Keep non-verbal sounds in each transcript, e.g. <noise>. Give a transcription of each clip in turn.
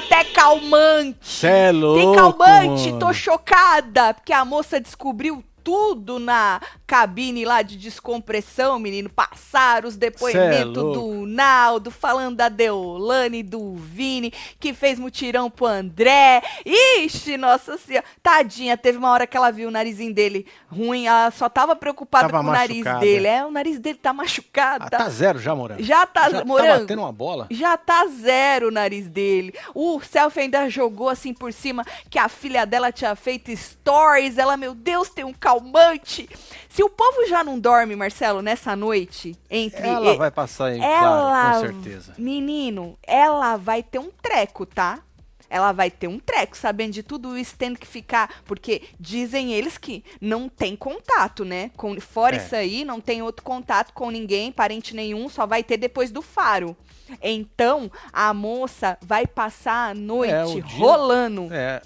até calmante. Cê é louco, Tem calmante, mano. tô chocada, porque a moça descobriu tudo na cabine lá de descompressão, menino. Passaram os depoimentos é do Naldo, falando da Deolane, do Vini, que fez mutirão pro André. Ixi, nossa senhora. Tadinha, teve uma hora que ela viu o narizinho dele ruim, ela só tava preocupada Tava com o nariz dele. É, o nariz dele tá machucado. Ah, tá- tá zero já, Morango. Já tá, já Morango. tá batendo uma bola? Já tá zero o nariz dele. O selfie ainda jogou assim por cima que a filha dela tinha feito stories. Ela, meu Deus, tem um calmante. Se o povo já não dorme, Marcelo, nessa noite, entre. Ela e- vai passar aí, ela, claro, com certeza. Menino, ela vai ter um treco, tá? Ela vai ter um treco, sabendo de tudo isso, tendo que ficar. Porque dizem eles que não tem contato, né? Com, fora É. isso aí, não tem outro contato com ninguém, parente nenhum, só vai ter depois do faro. Então, a moça vai passar a noite É, o dia- rolando. É.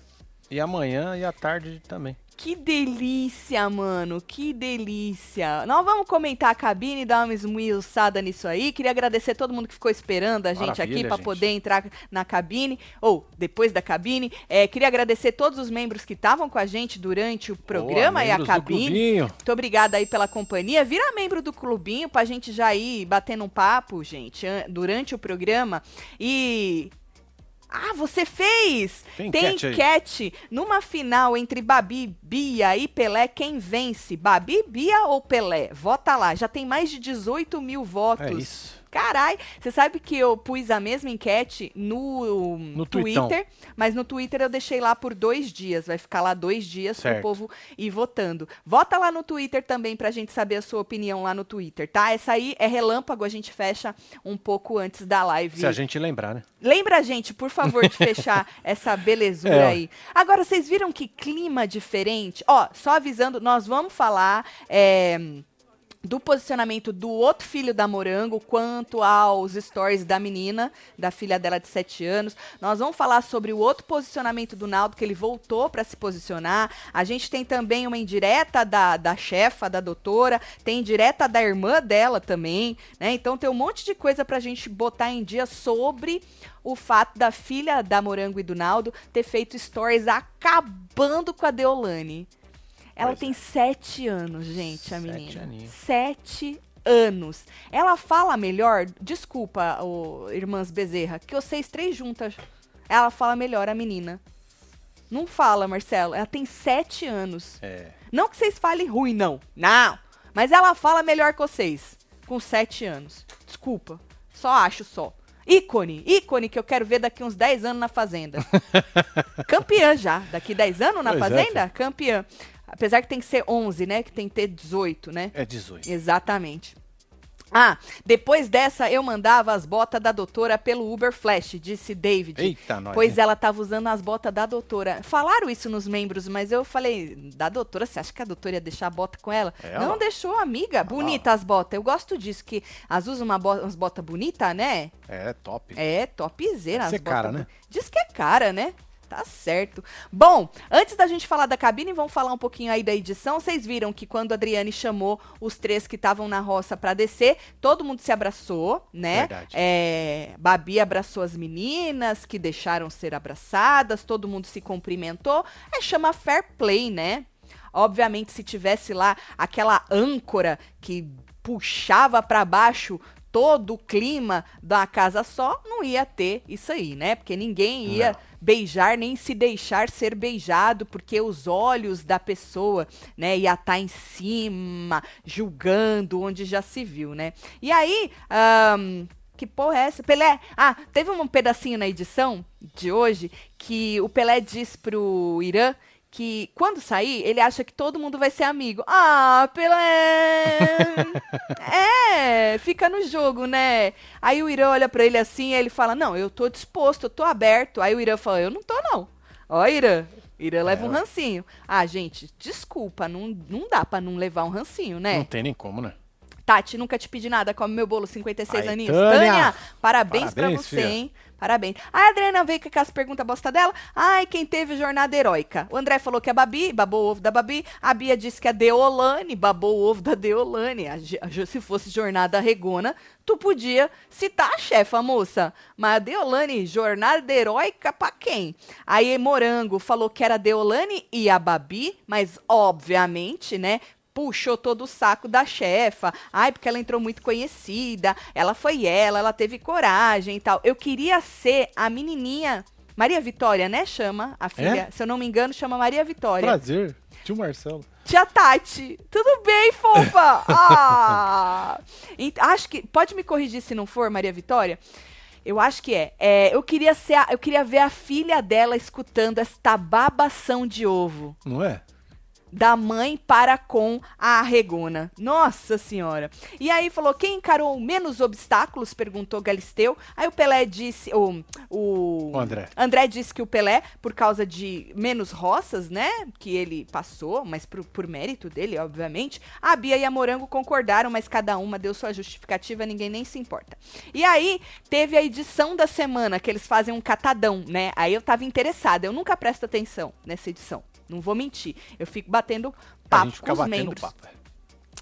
E amanhã e à tarde também. Que delícia, mano. Que delícia. Nós vamos comentar a cabine e dar uma esmiuçada nisso aí. Queria agradecer todo mundo que ficou esperando a gente aqui Maravilha, para gente. poder entrar na cabine, ou depois da cabine. É, queria agradecer todos os membros que estavam com a gente durante o programa Boa, e a cabine. Muito obrigada aí pela companhia. Vira membro do clubinho pra gente já ir batendo um papo, gente, an- durante o programa. E. Ah, você fez! Tem Tem enquete enquete numa final entre Babi, Bia e Pelé. Quem vence? Babi, Bia ou Pelé? Vota lá. Já tem mais de 18 mil votos. É isso. Carai, você sabe que eu pus a mesma enquete no, No tuitão. Twitter, mas no Twitter eu deixei lá por dois dias. Vai ficar lá dois dias Certo. pro povo ir votando. Vota lá no Twitter também pra gente saber a sua opinião lá no Twitter, tá? Essa aí é relâmpago, a gente fecha um pouco antes da live. Se a gente lembrar, né? Lembra a gente, por favor, de fechar <laughs> essa belezura É, aí. Agora, vocês viram que clima diferente? Ó, só avisando, nós vamos falar. é, do posicionamento do outro filho da Morango quanto aos stories da menina, da filha dela de 7 anos. Nós vamos falar sobre o outro posicionamento do Naldo, que ele voltou para se posicionar. A gente tem também uma indireta da, da chefa, da doutora, tem indireta da irmã dela também, né? Então tem um monte de coisa pra gente botar em dia sobre o fato da filha da Morango e do Naldo ter feito stories acabando com a Deolane. Ela Pois tem é. sete anos, gente, a Sete menina. Sete anos. Ela fala melhor, desculpa, ô, irmãs Bezerra, que vocês três juntas. Ela fala melhor, a menina. Não fala, Marcelo. Ela tem sete anos. É. Não que vocês falem ruim, não. Não. Mas ela fala melhor que vocês. Com sete anos. Desculpa. Só acho só. Ícone. Ícone que eu quero ver daqui uns 10 anos na Fazenda. <laughs> Campeã já. Daqui 10 anos na Pois é, Fazenda? Campeã. Apesar que tem que ser 11, né? Que tem que ter 18, né? É 18. Exatamente. Ah, depois dessa eu mandava as botas da doutora pelo Uber Flash, disse David. Eita, nós. Pois ela tava usando as botas da doutora. Falaram isso nos membros, mas eu falei, da doutora, você acha que a doutora ia deixar a bota com ela? É, Não deixou, amiga. Bonita as botas. Eu gosto disso, que as usam uma bo umas botas bonitas, né? É top. É, topzera. Isso as é cara, né? Diz que é cara, né? Tá certo. Bom, antes da gente falar da cabine, vamos falar um pouquinho aí da edição. Vocês viram que quando a Adriane chamou os três que estavam na roça pra descer, todo mundo se abraçou, né? Verdade. É, Babi abraçou as meninas que deixaram ser abraçadas, todo mundo se cumprimentou. É chama fair play, né? Obviamente, se tivesse lá aquela âncora que puxava pra baixo todo o clima da casa só, não ia ter isso aí, né? Porque ninguém ia Não. beijar nem se deixar ser beijado, porque os olhos da pessoa, né, ia estar em cima, julgando, onde já se viu, né? E aí, ahn, que porra é essa? Pelé, ah, teve um pedacinho na edição de hoje que o Pelé diz pro Irã que quando sair, ele acha que todo mundo vai ser amigo. Ah, Pelé! <laughs> é, fica no jogo, né? Aí o Irã olha pra ele assim e ele fala: Não, eu tô disposto, eu tô aberto. Aí o Irã fala: Eu não tô, não. Ó, Irã. Irã leva um ué. rancinho. Ah, gente, desculpa, não, não dá pra não levar um rancinho, né? Não tem nem como, né? Tati, nunca te pedi nada, come meu bolo, 56 Aí, aninhos. Tânia! parabéns, pra Parabéns, você, filha. hein? Parabéns. A Adriana veio com aquelas perguntas bosta dela. Ai, quem teve jornada heróica? O André falou que é a Babi, babou o ovo da Babi. A Bia disse que é a Deolane, babou o ovo da Deolane. Se fosse jornada regona, tu podia citar a chefa, moça. Mas a Deolane, jornada heróica pra quem? Aí Morango falou que era a Deolane e a Babi, mas obviamente, né? Puxou todo o saco da chefa. Ai, porque ela entrou muito conhecida. Ela foi ela, ela teve coragem e tal. Eu queria ser a menininha. Maria Vitória, né? Chama a filha. Se eu não me engano, chama Maria Vitória. Prazer. Tio Marcelo. Tia Tati, tudo bem, fofa? <laughs> Ah! Acho que. Pode me corrigir se não for, Maria Vitória? Eu acho que é. É, eu queria ser. a- eu queria ver a filha dela escutando esta babação de ovo Não é? Da mãe para com a Regona. Nossa senhora. E aí falou, quem encarou menos obstáculos? Perguntou Galisteu. Aí o Pelé disse, o, o, O André. André disse que o Pelé, por causa de menos roças, né, que ele passou, mas por, por mérito dele, obviamente. A Bia e a Morango concordaram, mas cada uma deu sua justificativa, ninguém nem se importa. E aí teve a edição da semana, que eles fazem um catadão, né? Aí eu tava interessada, eu nunca presto atenção nessa edição. Não vou mentir. Eu fico batendo papo com os membros. papo.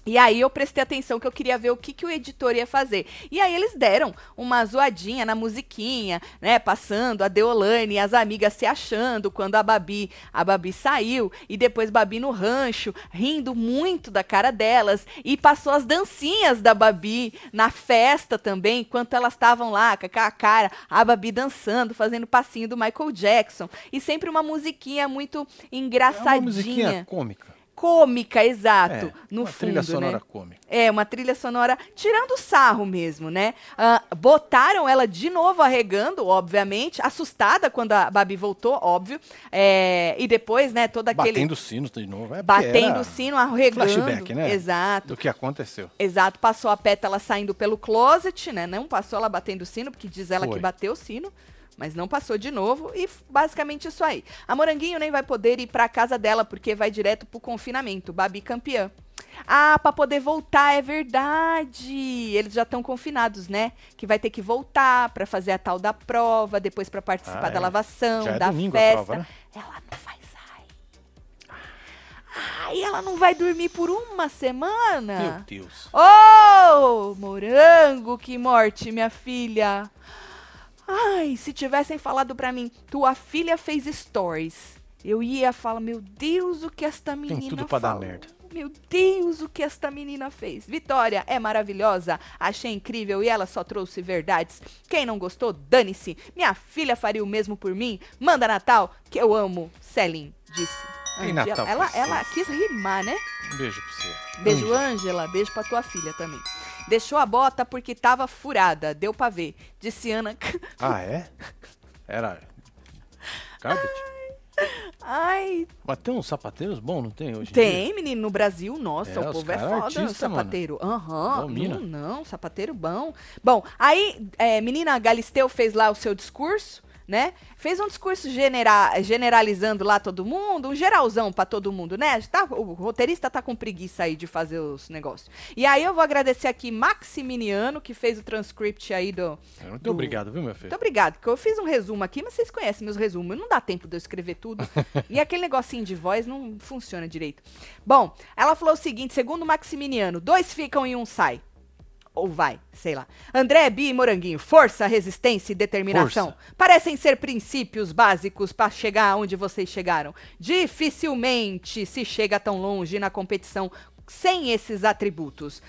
E aí eu prestei atenção que eu queria ver o que, que o editor ia fazer. E aí eles deram uma zoadinha na musiquinha, né? Passando a Deolane e as amigas se achando quando a Babi, a Babi saiu e depois Babi no rancho, rindo muito da cara delas e passou as dancinhas da Babi na festa também, enquanto elas estavam lá com aquela cara, a Babi dançando, fazendo passinho do Michael Jackson e sempre uma musiquinha muito É uma engraçadinha, musiquinha cômica. Cômica, exato, É, no uma fundo, trilha sonora né? cômica. É, uma trilha sonora tirando sarro mesmo, né? Ah, botaram ela de novo arregando, obviamente, assustada quando a Babi voltou, óbvio. É, e depois, né, todo aquele. Batendo sino de novo. É batendo o sino, arregando. Flashback, né? Exato. Do que aconteceu. Exato, passou a pétala saindo pelo closet, né? Não passou ela batendo o sino, porque diz ela Foi. que bateu o sino, mas não passou de novo. E basicamente isso aí. A Moranguinho nem vai poder ir pra casa dela, porque vai direto pro confinamento. Babi campeã. Ah, pra poder voltar, é verdade. Eles já estão confinados, né? Que vai ter que voltar pra fazer a tal da prova, depois pra participar Ah, da é. lavação, é da festa. prova, né? Ela não vai sair. Ai, ela não vai dormir por uma semana? Meu Deus. Oh, morango, que morte, minha filha. Ai, se tivessem falado pra mim, tua filha fez stories. Eu ia falar, meu Deus, o que esta menina tudo pra dar falou. merda. Meu Deus, o que esta menina fez. Vitória é maravilhosa, achei incrível e ela só trouxe verdades. Quem não gostou, dane-se. Minha filha faria o mesmo por mim. Manda Natal, que eu amo. Celine disse. Tem. Natal ela, ela quis rimar, né? Um beijo pra você. Beijo. Ângela. Beijo pra tua filha também. Deixou a bota porque tava furada. Deu pra ver. Disse Ana. <laughs> Ah, é? Era. Garbage? Ai, Mas tem uns sapateiros bons, não tem hoje? em dia? tem, menino, no Brasil. Nossa, É, o povo é cara foda, artista, sapateiro. Aham. Domina. Não, não, sapateiro bom. Bom, aí, é, menina Galisteu fez lá o seu discurso, né? Fez um discurso genera generalizando lá todo mundo, um geralzão pra todo mundo, né? Tá, o roteirista tá com preguiça aí de fazer os negócios. E aí eu vou agradecer aqui Maximiliano, que fez o transcript aí do, Muito do- obrigado, viu, meu filho? Muito obrigado, porque eu fiz um resumo aqui, mas vocês conhecem meus resumos. Não dá tempo de eu escrever tudo. <laughs> e aquele negocinho de voz não funciona direito. Bom, ela falou o seguinte: segundo Maximiliano, dois ficam e um sai. Ou vai, sei lá. André, Bi e Moranguinho, força, resistência e determinação. Força. Parecem ser princípios básicos para chegar onde vocês chegaram. Dificilmente se chega tão longe na competição sem esses atributos.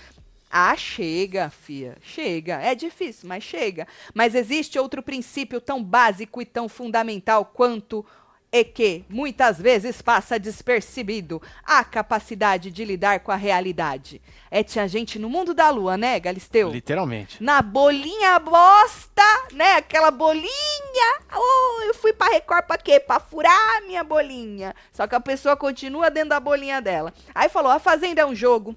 Ah, chega, fia. Chega. É difícil, mas chega. Mas existe outro princípio tão básico e tão fundamental quanto e que muitas vezes passa despercebido a capacidade de lidar com a realidade. É tinha gente no mundo da lua, né, Galisteu? Literalmente. Na bolinha bosta, né? Aquela bolinha. Oh, eu fui pra Record pra quê? Pra furar a minha bolinha. Só que a pessoa continua dentro da bolinha dela. Aí falou: a Fazenda é um jogo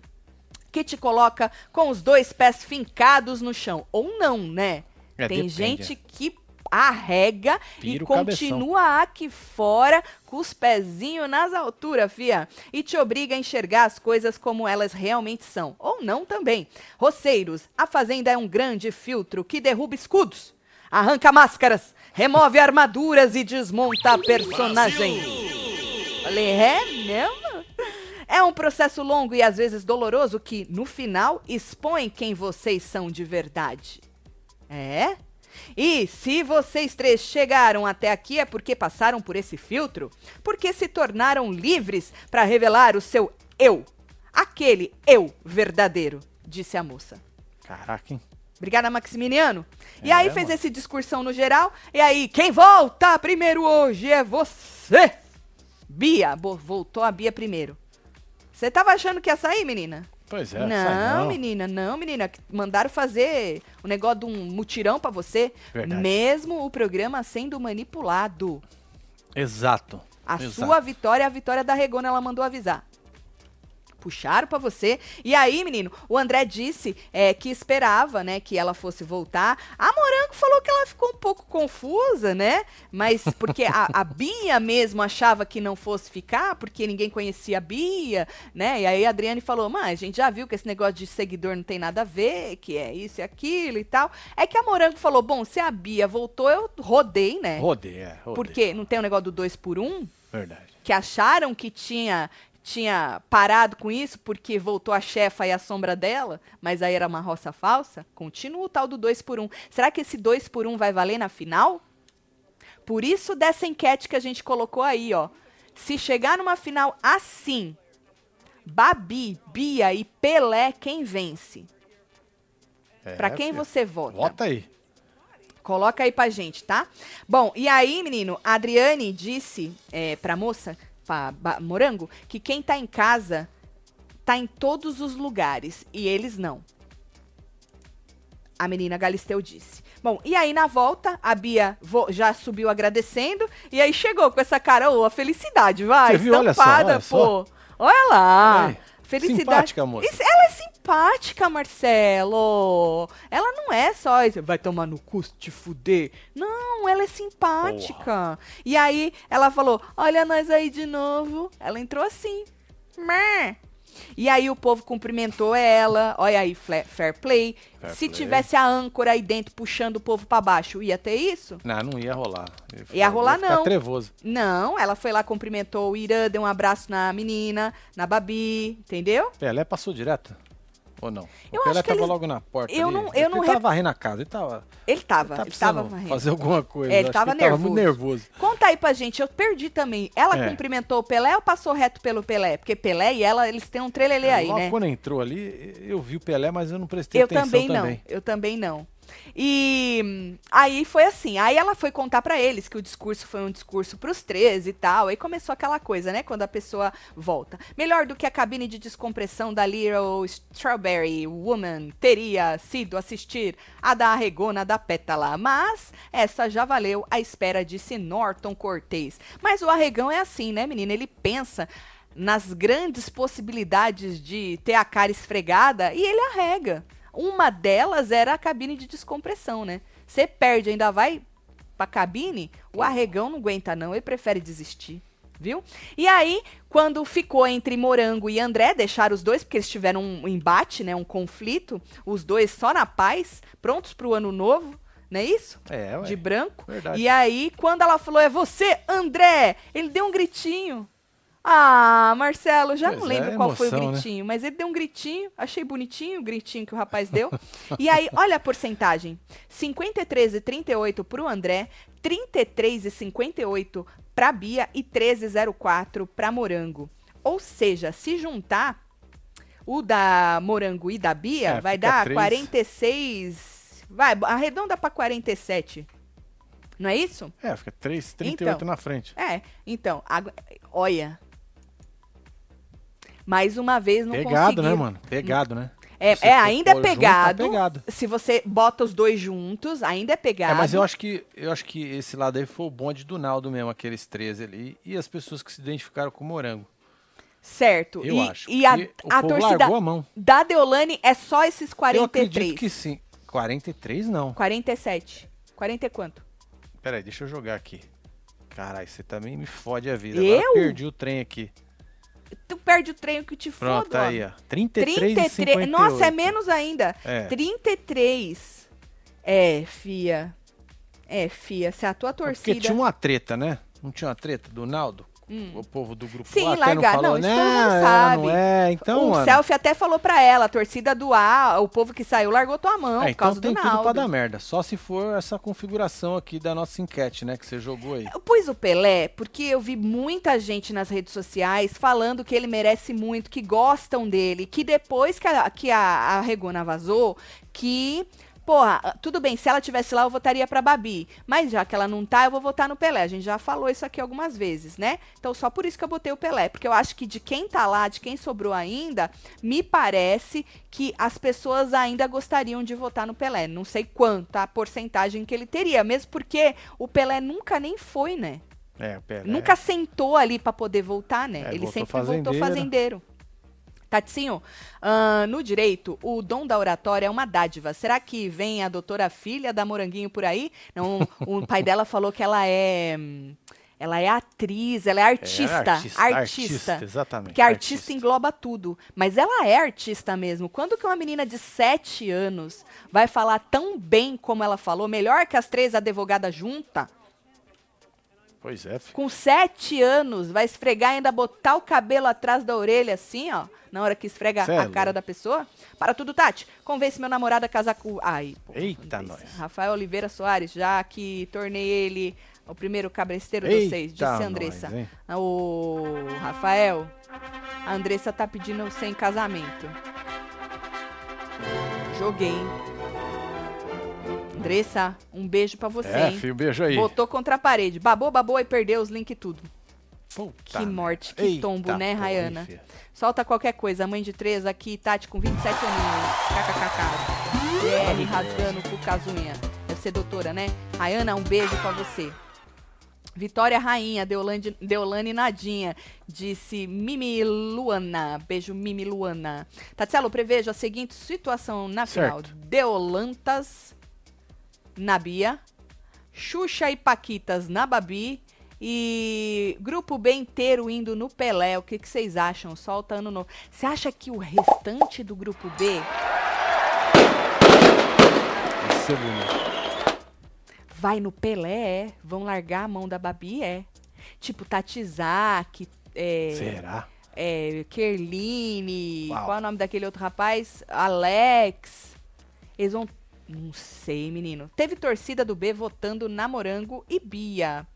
que te coloca com os dois pés fincados no chão. Ou não, né? É, Tem depende, gente que arrega Pira e o cabeção. continua aqui fora com os pezinhos nas alturas, fia. E te obriga a enxergar as coisas como elas realmente são. Ou não também. Roceiros, a Fazenda é um grande filtro que derruba escudos, arranca máscaras, remove armaduras e desmonta personagens. Falei, é mesmo? É um processo longo e às vezes doloroso que, no final, expõe quem vocês são de verdade. É? E se vocês três chegaram até aqui é porque passaram por esse filtro, porque se tornaram livres para revelar o seu eu, aquele eu verdadeiro, disse a moça. Caraca, hein? Obrigada, Maximiliano. E É, aí fez mano. esse discursão no geral. E aí, quem volta primeiro hoje é você. Bia. Voltou a Bia primeiro. Você tava achando que ia sair, menina? Pois é, não, não. menina, não, menina. Mandaram fazer o negócio de um mutirão pra você. Verdade. Mesmo o programa sendo manipulado. Exato. A Exato. sua vitória é a vitória da Regona, ela mandou avisar. Puxaram pra você. E aí, menino, o André disse é, que esperava, né, que ela fosse voltar. A Morango falou que ela ficou um pouco confusa, né? Mas porque a, a Bia mesmo achava que não fosse ficar, porque ninguém conhecia a Bia, né? E aí a Adriane falou: Mas a gente já viu que esse negócio de seguidor não tem nada a ver, que é isso e aquilo e tal. É que a Morango falou: Bom, se a Bia voltou, eu rodei, né? Rodei, é. Rodei. Porque não tem o negócio do dois por um? Verdade. que acharam que tinha tinha parado com isso porque voltou a chefa e a sombra dela, mas aí era uma roça falsa, continua o tal do 2 por 1 um. Será que esse 2 por 1 um vai valer na final? Por isso dessa enquete que a gente colocou aí, ó. Se chegar numa final assim, Babi, Bia e Pelé, quem vence? É, Pra quem você vota? Vota aí. Coloca aí pra gente, tá? Bom, e aí, menino, a Adriane disse é, pra moça, Ba- Morango, que quem tá em casa tá em todos os lugares e eles não. A menina Galisteu disse. Bom, e aí na volta, a Bia já subiu agradecendo e aí chegou com essa cara, ô, a felicidade, vai, Você viu? Olha só, estampada, olha só. pô. Olha lá. Aí, Felicidade. simpática, moça. Isso- ela é simpática, Marcelo. Ela não é só isso, vai tomar no cu te fuder. Não, ela é simpática. E aí ela falou: Olha nós aí de novo. Ela entrou assim. Mé. E aí o povo cumprimentou ela. Olha aí, fair play. Fair se play. tivesse a âncora aí dentro puxando o povo pra baixo, ia ter isso? Não, não ia rolar. Ia rolar, ficar não. trevoso. Não, ela foi lá, cumprimentou o Irã, deu um abraço na menina, na Babi, entendeu? Pelé passou direto? Ou não? Eu o Pelé acho que tava eles- logo na porta. eu não- eu Ele não tava rep- varrendo a casa. Ele tava. Ele tava, tá ele tava varrendo. fazer alguma coisa. É, ele Acho tava que Tava muito nervoso. nervoso. Conta aí pra gente, eu perdi também. Ela É. cumprimentou o Pelé ou passou reto pelo Pelé? Porque Pelé e ela, eles têm um trelelê aí, Logo né? quando entrou ali, eu vi o Pelé, mas eu não prestei Eu atenção também não, também. eu também não. E aí foi assim, aí ela foi contar pra eles que o discurso foi um discurso pros três e tal, aí começou aquela coisa, né, quando a pessoa volta. Melhor do que a cabine de descompressão da Little Strawberry Woman teria sido assistir a da Arregona da Pétala, mas essa já valeu a espera, disse Norton Cortez. Mas o Arregão é assim, né, menina, ele pensa nas grandes possibilidades de ter a cara esfregada e ele arrega. Uma delas era a cabine de descompressão, né? Você perde, ainda vai pra cabine, o arregão não aguenta não, ele prefere desistir, viu? E aí, quando ficou entre Morango e André, deixaram os dois, porque eles tiveram um embate, né, um conflito, os dois só na paz, prontos pro ano novo, não é isso? É, ué. De branco. Verdade. E aí, quando ela falou, é você, André, ele deu um gritinho. Ah, Marcelo, já Pois não é, lembro qual foi o emoção, né? gritinho, mas ele deu um gritinho, achei bonitinho o gritinho que o rapaz deu. e aí, olha a porcentagem: 53 e 38 pro André, 33 e 58 pra Bia e 13,04 pra Morango. Ou seja, se juntar o da Morango e da Bia, É, vai dar três. 46. Vai, arredonda pra 47. Não é isso? É, fica 3, 38 Então. na frente. É, então, olha. Mais uma vez não Pegado, conseguiram. né, mano? Pegado, né? É, é, ainda é pôr junto, tá pegado. pegado. Se você bota os dois juntos, ainda é pegado. É, mas eu acho que eu acho que esse lado aí foi o bonde do Naldo mesmo, aqueles 13 ali, e as pessoas que se identificaram com o Morango. Certo. Eu e acho. e a, a torcida largou a mão. da Deolane é só esses Eu 43. acredito que sim. 43 não. 47. 40 e quanto? Peraí, deixa eu jogar aqui. Caralho, você também me fode a vida. Eu? Agora perdi o trem aqui. Tu perde o trem que te Pronto, foda. aí, ó. 33 e 33. 58. Nossa, é menos ainda. É. 33. É, fia. É, fia. Se a tua Porque torcida. tinha uma treta, né? Não tinha uma treta do Naldo? O povo do grupo Hum. Sim, lá largar. não falou, Não, né? todo mundo É, sabe. Não é, então, o mano. Selfie até falou pra ela, a torcida do A, o povo que saiu largou tua mão É, por então causa tem do tudo pra Naldo. dar merda. Só se for essa configuração aqui da nossa enquete, né? Que você jogou aí. Eu pus o Pelé porque eu vi muita gente nas redes sociais falando que ele merece muito, que gostam dele, que depois que a, que a, a Regona vazou, que. Porra, tudo bem, se ela tivesse lá, eu votaria pra Babi. Mas já que ela não tá, eu vou votar no Pelé. A gente já falou isso aqui algumas vezes, né? Então, só por isso que eu botei o Pelé. Porque eu acho que de quem tá lá, de quem sobrou ainda, me parece que as pessoas ainda gostariam de votar no Pelé. Não sei quanta porcentagem que ele teria. Mesmo porque o Pelé nunca nem foi, né? É, o Pelé. Nunca sentou ali pra poder voltar, né? É, ele voltou sempre voltou fazendeiro. Tatinho, ah, no direito, o dom da oratória é uma dádiva. Será que vem a doutora filha da Moranguinho por aí? Não, o pai dela falou que ela é. Ela é atriz, ela é artista. artista, artista. artista, exatamente, Porque artista, artista. engloba tudo. Mas ela é artista mesmo. Quando que uma menina de 7 anos vai falar tão bem como ela falou, melhor que as três advogadas juntas? Pois é, filho. Com sete anos, vai esfregar e ainda botar o cabelo atrás da orelha, assim, ó, na hora que esfrega Cê é a cara louco. da pessoa. Para tudo, Tati. Convence meu namorado a casar com. Ai, pô, Eita, nós. Rafael Oliveira Soares, já que tornei ele o primeiro cabresteiro de vocês, disse a Andressa. nós, o Rafael, a Andressa tá pedindo você em casamento. Joguei. hein? Andressa, um beijo pra você, É, hein? filho, beijo aí. Botou contra a parede. Babou, babou e perdeu os links tudo. Puta Que morte, que merda. tombo, Eita né, Rayana? filho. Solta qualquer coisa. Mãe de três aqui, Tati com 27 aninhos. KKKK. BR rasgando com casunha. Deve ser doutora, né? Rayana, um beijo pra você. Vitória Rainha, Deolane, Deolane Nadinha, disse Mimi Luana. Beijo, Mimi Luana. Tatselo, prevejo a seguinte situação na final: Certo. Deolantas na Bia, Xuxa e Paquitas na Babi e grupo B inteiro indo no Pelé. O que que vocês acham? Solta ano novo. Você acha que o restante do grupo B bonito. vai no Pelé? É? Vão largar a mão da Babi? É. Tipo, Tatizak, é, Será? é, Kerline, Uau. qual é o nome daquele outro rapaz? Alex. Eles vão. Não sei, menino. Teve torcida do B votando na Morango e Bia.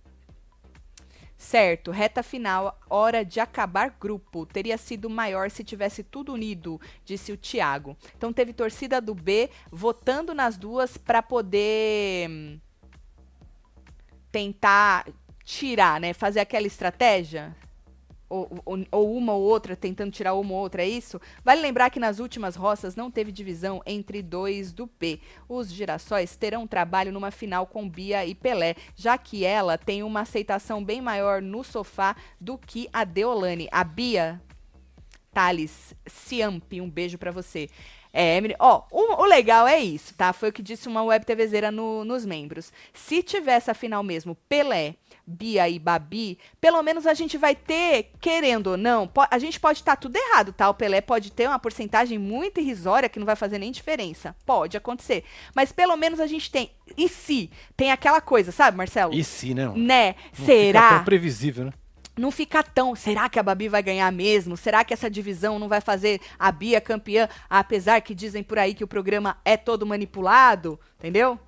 Certo, reta final, hora de acabar grupo. Teria sido maior se tivesse tudo unido, disse o Thiago. Então teve torcida do B votando nas duas para poder hum, tentar tirar, né? Fazer aquela estratégia ou, ou- uma ou outra, tentando tirar uma ou outra, é isso? Vale lembrar que nas últimas roças não teve divisão entre dois do P. Os girassóis terão trabalho numa final com Bia e Pelé, já que ela tem uma aceitação bem maior no sofá do que a Deolane. A Bia Thales Ciampi, um beijo pra você. É, Emily, ó, o, o legal é isso, tá? Foi o que disse uma web TVzeira no, nos membros. Se tivesse a final mesmo, Pelé, Bia e Babi, pelo menos a gente vai ter, querendo ou não, a gente pode estar tudo errado, tá? O Pelé pode ter uma porcentagem muito irrisória que não vai fazer nem diferença. Pode acontecer. Mas pelo menos a gente tem. E se? Tem aquela coisa, sabe, Marcelo? E se, não? Né? Não Será? Fica tão previsível, né? Não fica tão. Será que a Babi vai ganhar mesmo? Será que essa divisão não vai fazer a Bia campeã? Apesar que dizem por aí que o programa é todo manipulado, entendeu?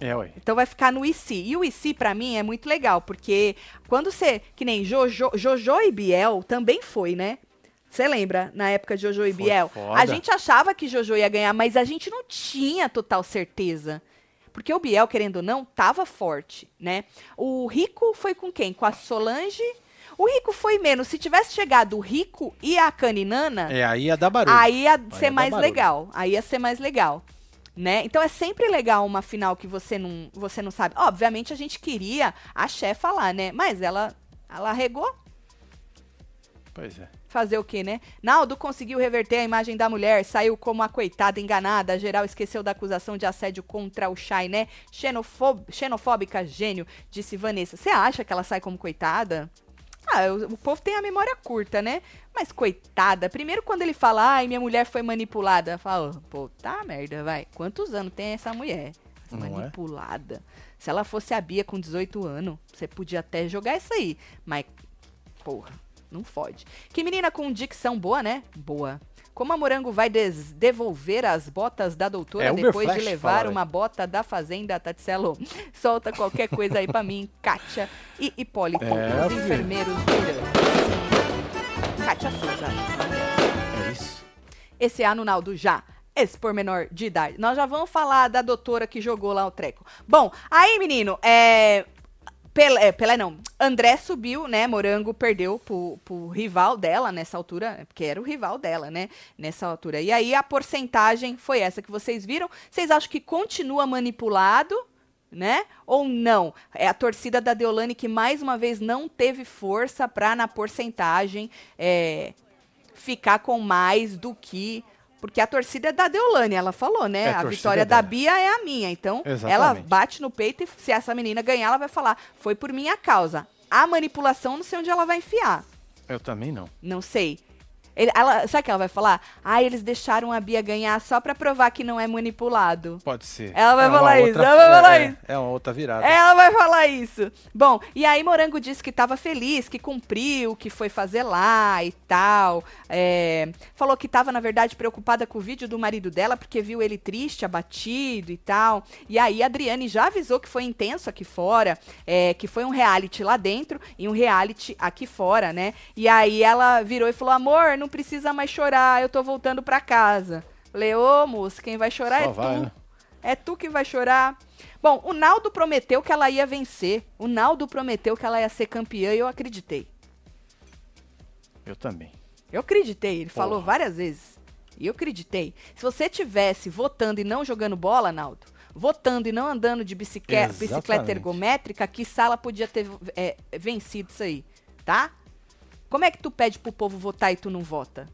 É, ué. Então vai ficar no IC. E o IC, pra mim, é muito legal, porque quando você. Que nem Jojo, Jojo e Biel também foi, né? Você lembra, na época de Jojo e Foi Biel? foda. A gente achava que Jojo ia ganhar, mas a gente não tinha total certeza. Porque o Biel, querendo ou não, tava forte, né? O Rico foi com quem? Com a Solange. O Rico foi menos. Se tivesse chegado o Rico e a Caninana, É, aí ia dar barulho. Aí ia Aí ser ia mais legal. Aí ia ser mais legal. Né? Então é sempre legal uma final que você não, você não sabe. Obviamente a gente queria a chefa lá, né? Mas ela, ela regou. Pois é. Fazer o quê, né? Naldo conseguiu reverter a imagem da mulher, saiu como a coitada enganada. A geral esqueceu da acusação de assédio contra o Shai, né? Xenofob xenofóbica gênio, disse Vanessa. Você acha que ela sai como coitada? Ah, o, o, povo tem a memória curta, né? Mas coitada, primeiro quando ele fala, ai, minha mulher foi manipulada, fala, pô, tá merda, vai. Quantos anos tem essa mulher? Não é? manipulada. É? Se ela fosse a Bia com 18 anos, você podia até jogar isso aí. Mas, porra, não fode. Que menina com dicção boa, né? Boa. Como a Morango vai devolver as botas da doutora é, depois de levar uma bota da fazenda, Tatselo? Solta qualquer coisa aí pra mim, <laughs> Kátia e Hipólito, é, os enfermeiros do Kátia Souza. É isso. Esse ano, Naldo, já esse pormenor de idade. Nós já vamos falar da doutora que jogou lá o treco. Bom, aí, menino, é, Pelé, Pelé não. André subiu, né? Morango perdeu pro, pro rival dela nessa altura, porque era o rival dela, né? Nessa altura. E aí a porcentagem foi essa que vocês viram. Vocês acham que continua manipulado? né? Ou não? É a torcida da Deolane que mais uma vez não teve força para na porcentagem é, ficar com mais do que porque a torcida é da Deolane, ela falou, né? É, a, a vitória da Bia é a minha. Então, Exatamente. ela bate no peito e se essa menina ganhar, ela vai falar: foi por minha causa. A manipulação, não sei onde ela vai enfiar. Eu também não. Não sei. Ele, ela, sabe o que ela vai falar? Ah, eles deixaram a Bia ganhar só pra provar que não é manipulado. Pode ser. Ela vai é falar isso. ela vai falar é, isso. É uma outra virada. Ela vai falar isso. Bom, e aí Morango disse que tava feliz, que cumpriu, que foi fazer lá e tal. É, falou que tava, na verdade, preocupada com o vídeo do marido dela, porque viu ele triste, abatido e tal. E aí a Adriane já avisou que foi intenso aqui fora, é, que foi um reality lá dentro e um reality aqui fora, né? E aí ela virou e falou: amor, não não precisa mais chorar, eu tô voltando pra casa. Falei, ô moço, quem vai chorar Só é vai, tu. Né? É tu que vai chorar. Bom, o Naldo prometeu que ela ia vencer. O Naldo prometeu que ela ia ser campeã e eu acreditei. Eu também. Eu acreditei, ele Porra. falou várias vezes. E eu acreditei. Se você tivesse votando e não jogando bola, Naldo, votando e não andando de bicicleta, bicicleta ergométrica, que sala podia ter é, vencido isso aí, tá? Como é que tu pede pro povo votar e tu não vota?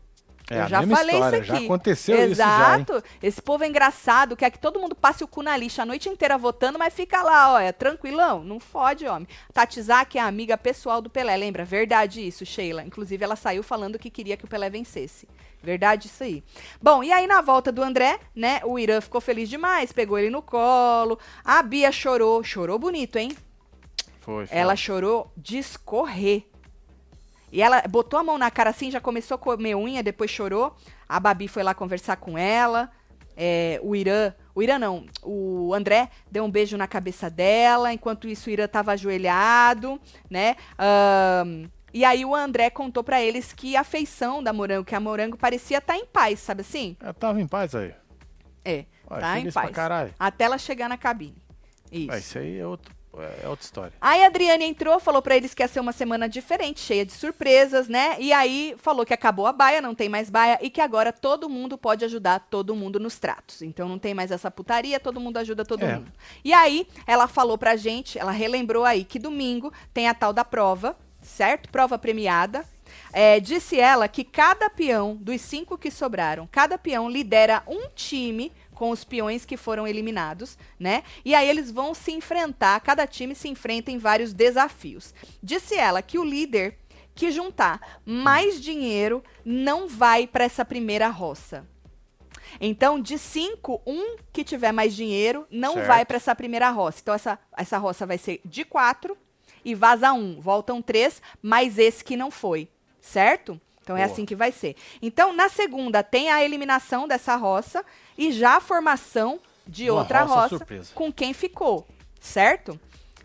É, eu já falei história, isso aqui. Já aconteceu Exato. isso Exato. Esse povo é engraçado, quer que todo mundo passe o cu na lixa a noite inteira votando, mas fica lá, olha, tranquilão. Não fode, homem. Tati Zaki é a amiga pessoal do Pelé, lembra? Verdade isso, Sheila. Inclusive, ela saiu falando que queria que o Pelé vencesse. Verdade isso aí. Bom, e aí na volta do André, né, o Irã ficou feliz demais, pegou ele no colo. A Bia chorou. Chorou bonito, hein? Foi, foi. Ela chorou de escorrer. E ela botou a mão na cara assim, já começou a comer unha, depois chorou. A Babi foi lá conversar com ela. É, o Irã, o Irã não, o André deu um beijo na cabeça dela, enquanto isso o Irã tava ajoelhado, né? Um, e aí o André contou para eles que a feição da Morango, que a Morango parecia estar tá em paz, sabe assim? Ela tava em paz aí. É, Ué, tá em paz. Até ela chegar na cabine. Isso. isso aí é outro é, é outra história. Aí a Adriane entrou, falou para eles que ia ser uma semana diferente, cheia de surpresas, né? E aí falou que acabou a baia, não tem mais baia e que agora todo mundo pode ajudar todo mundo nos tratos. Então não tem mais essa putaria, todo mundo ajuda todo é. mundo. E aí ela falou pra gente, ela relembrou aí que domingo tem a tal da prova, certo? Prova premiada. É, disse ela que cada peão dos cinco que sobraram, cada peão lidera um time com os peões que foram eliminados, né? E aí eles vão se enfrentar, cada time se enfrenta em vários desafios. Disse ela que o líder que juntar mais dinheiro não vai para essa primeira roça. Então, de cinco, um que tiver mais dinheiro não certo. vai para essa primeira roça. Então, essa, essa roça vai ser de quatro e vaza um. Voltam três, mais esse que não foi. Certo? Então, é Boa. é assim que vai ser. Então, na segunda, tem a eliminação dessa roça e já a formação de Uma outra roça, roça com quem ficou, certo?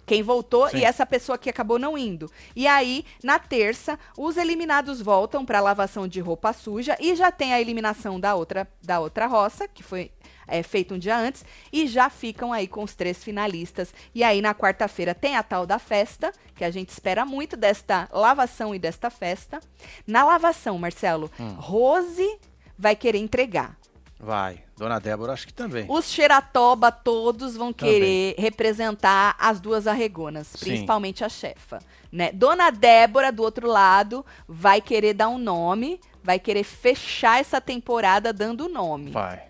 Quem voltou Sim. e essa pessoa que acabou não indo. E aí, na terça, os eliminados voltam para lavação de roupa suja e já tem a eliminação da outra, da outra roça, que foi é, feito um dia antes, e já ficam aí com os três finalistas. E aí, na quarta-feira, tem a tal da festa, que a gente espera muito desta lavação e desta festa. Na lavação, Marcelo, hum. Rose vai querer entregar Vai. Dona Débora, acho que também. Os xeratoba todos vão querer representar as duas arregonas, Sim. principalmente a chefa. Né? Dona Débora, do outro lado, vai querer dar um nome, vai querer fechar essa temporada dando o nome. Vai.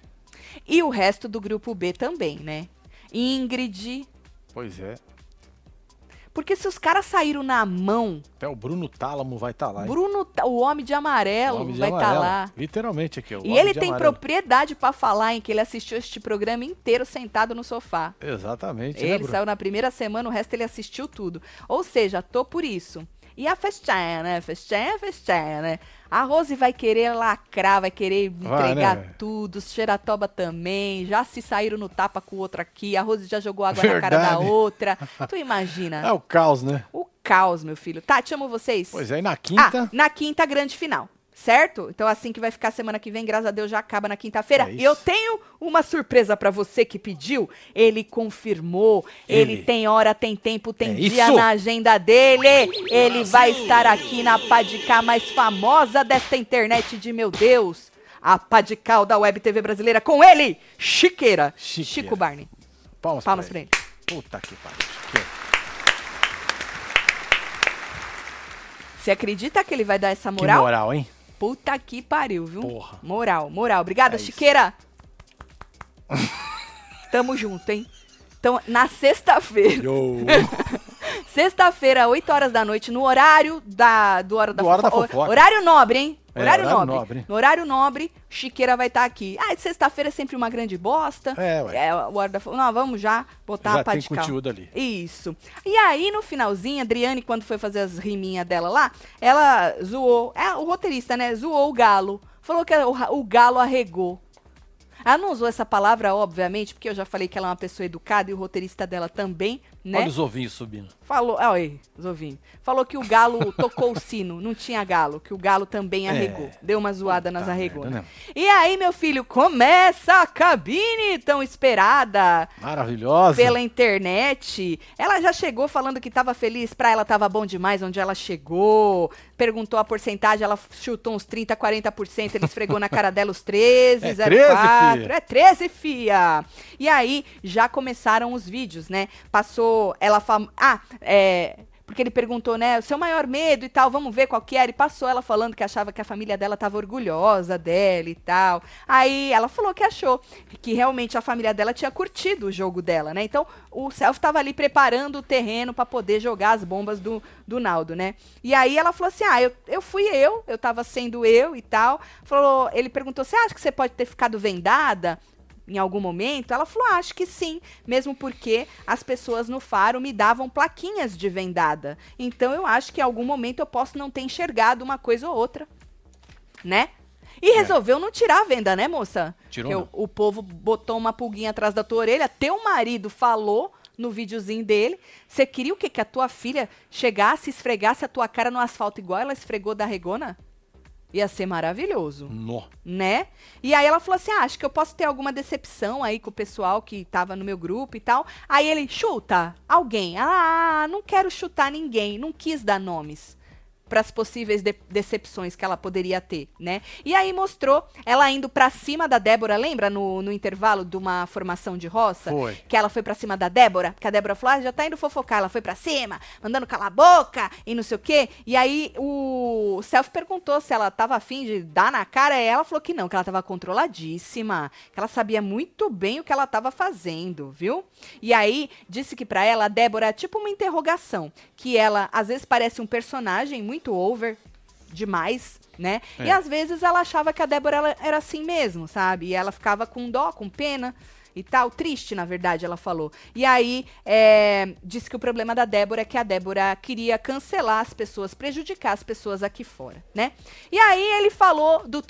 E o resto do grupo B também, né? Ingrid. Pois é. Porque se os caras saíram na mão, Até o Bruno Tálamo vai estar lá. hein? Bruno, o homem de amarelo, Homem de vai estar amarelo. lá. Literalmente aqui. o E ele tem amarelo. propriedade pra falar em que ele assistiu este programa inteiro sentado no sofá. Exatamente. né, Ele Bruno? saiu na primeira semana, o resto ele assistiu tudo. Ou seja, tô por isso. E a festinha, né? Festinha, festinha, né? A Rose vai querer lacrar, vai querer Vai, entregar né? tudo. Xeratoba também. Já se saíram no tapa com o outro aqui. A Rose já jogou água na cara da Verdade. outra. Tu <laughs> imagina? É o caos, né? O caos, meu filho. Tá, te amo vocês. Pois é, e na quinta. Ah, na quinta, grande final. Certo? Então, assim que vai ficar semana que vem, graças a Deus, já acaba na quinta-feira. É eu tenho uma surpresa pra você que pediu. Ele confirmou. Ele, Ele. tem hora, tem tempo, tem É dia isso. na agenda dele. Ele vai estar aqui na Padical mais famosa desta internet de meu Deus. A Padical da Web TV brasileira com ele, Chiqueira. Chiqueira. Chico Barney. Palmas, Palmas pra pra ele. Puta que pariu. Chiqueira. Você acredita que ele vai dar essa Que moral? moral, hein? Puta que pariu, viu? Porra. Moral, moral. Obrigada, É. Chiqueira. <laughs> Tamo junto, hein? Então, na sexta-feira. <laughs> sexta-feira, 8 horas da noite, no horário da, do Hora da, Do Hora da Fofo- Fofoca. Horário nobre, hein? É, horário, horário nobre. nobre. No horário nobre, Chiqueira vai estar aqui. Ah, sexta-feira é sempre uma grande bosta. É, ué. É, o Hora da Fo- Não, vamos já botar Já a tem Padical. conteúdo ali. Isso. E aí, no finalzinho, a Adriane, quando foi fazer as riminhas dela lá, ela zoou. É, o roteirista, né? Zoou o galo. Falou que o, o galo arregou. Ela não usou essa palavra, obviamente, porque eu já falei que ela é uma pessoa educada e o roteirista dela também, né? Olha os ovinhos subindo. Falou, ah, aí, os ovinhos. Falou que o galo <laughs> tocou o sino, não tinha galo, que o galo também arregou. Deu uma zoada nas arregonas. né? E aí, meu filho, começa a cabine tão esperada Maravilhosa. pela internet. Ela já chegou falando que tava feliz, pra ela tava bom demais onde ela chegou. Perguntou a porcentagem, ela chutou uns 30, 40%, ele esfregou na cara dela os 13, É 04. 13, fia. É 13, fia. E aí já começaram os vídeos, né? Passou ela fam... Ah, é porque ele perguntou, né, o seu maior medo e tal, vamos ver qual que era. E passou ela falando que achava que a família dela tava orgulhosa dela e tal. Aí ela falou que achou que realmente a família dela tinha curtido o jogo dela, né? Então o Self tava ali preparando o terreno para poder jogar as bombas do, do Naldo, né? E aí ela falou assim: ah, eu, eu fui eu, eu tava sendo eu e tal. Falou, ele perguntou: você acha que você pode ter ficado vendada? Em algum momento? Ela falou: ah, acho que sim, mesmo porque as pessoas no faro me davam plaquinhas de vendada. Então eu acho que em algum momento eu posso não ter enxergado uma coisa ou outra, né? E resolveu não tirar a venda, né, moça? É. Tirou o povo botou uma pulguinha atrás da tua orelha. Teu marido falou no videozinho dele. Você queria o quê? Que a tua filha chegasse e esfregasse a tua cara no asfalto igual ela esfregou da Regona? Ia ser maravilhoso Nó. né? E aí ela falou assim: ah, acho que eu posso ter alguma decepção aí com o pessoal que tava no meu grupo e tal. Aí ele, chuta alguém. Ah, não quero chutar ninguém, não quis dar nomes para as possíveis de- decepções que ela poderia ter, né? E aí mostrou ela indo pra cima da Débora, lembra no, no intervalo de uma formação de roça? Foi. Que ela foi pra cima da Débora, que a Débora falou, ah, já tá indo fofocar. Ela foi pra cima, mandando calar a boca e não sei o quê. E aí o Self perguntou se ela tava afim de dar na cara, e ela falou que não, que ela tava controladíssima, que ela sabia muito bem o que ela tava fazendo, viu? E aí disse que pra ela a Débora é tipo uma interrogação, que ela às vezes parece um personagem muito over demais, né? E É. às vezes ela achava que a Débora era assim mesmo, sabe? E ela ficava com dó, com pena e tal, triste, na verdade, ela falou. E aí, é, disse que o problema da Débora é que a Débora queria cancelar as pessoas, prejudicar as pessoas aqui fora, né? E aí ele falou do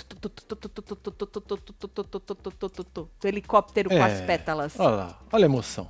do helicóptero com as É. pétalas. Olha lá, olha a emoção.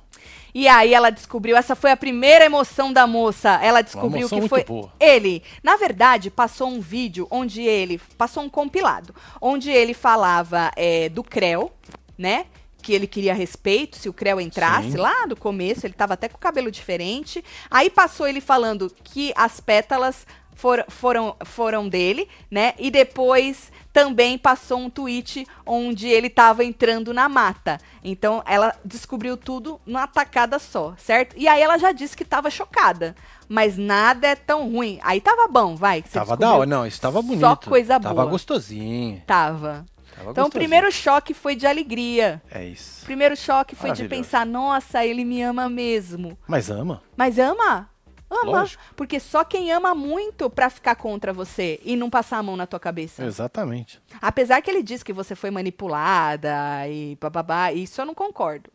E aí ela descobriu, essa foi a primeira emoção da moça. Ela descobriu que foi boa. ele. Na verdade, passou um vídeo onde ele passou um compilado, onde ele falava é, do Creu, né? Que ele queria respeito se o Creu entrasse Sim. lá do começo, ele tava até com o cabelo diferente. Aí passou ele falando que as pétalas foram, foram, foram dele, né? E depois também passou um tweet onde ele estava entrando na mata. Então ela descobriu tudo numa tacada só, certo? E aí ela já disse que estava chocada. Mas nada é tão ruim. Aí tava bom, vai. Tava descobriu. da hora, não, estava bonito. Só coisa Tava boa. gostosinho. Tava. Então o primeiro choque foi de alegria. É isso. O primeiro choque foi de pensar, nossa, ele me ama mesmo. Mas ama? Mas ama? Ama. Lógico. Porque só quem ama muito pra ficar contra você e não passar a mão na tua cabeça. Exatamente. Apesar que ele diz que você foi manipulada e bababá, isso eu não concordo.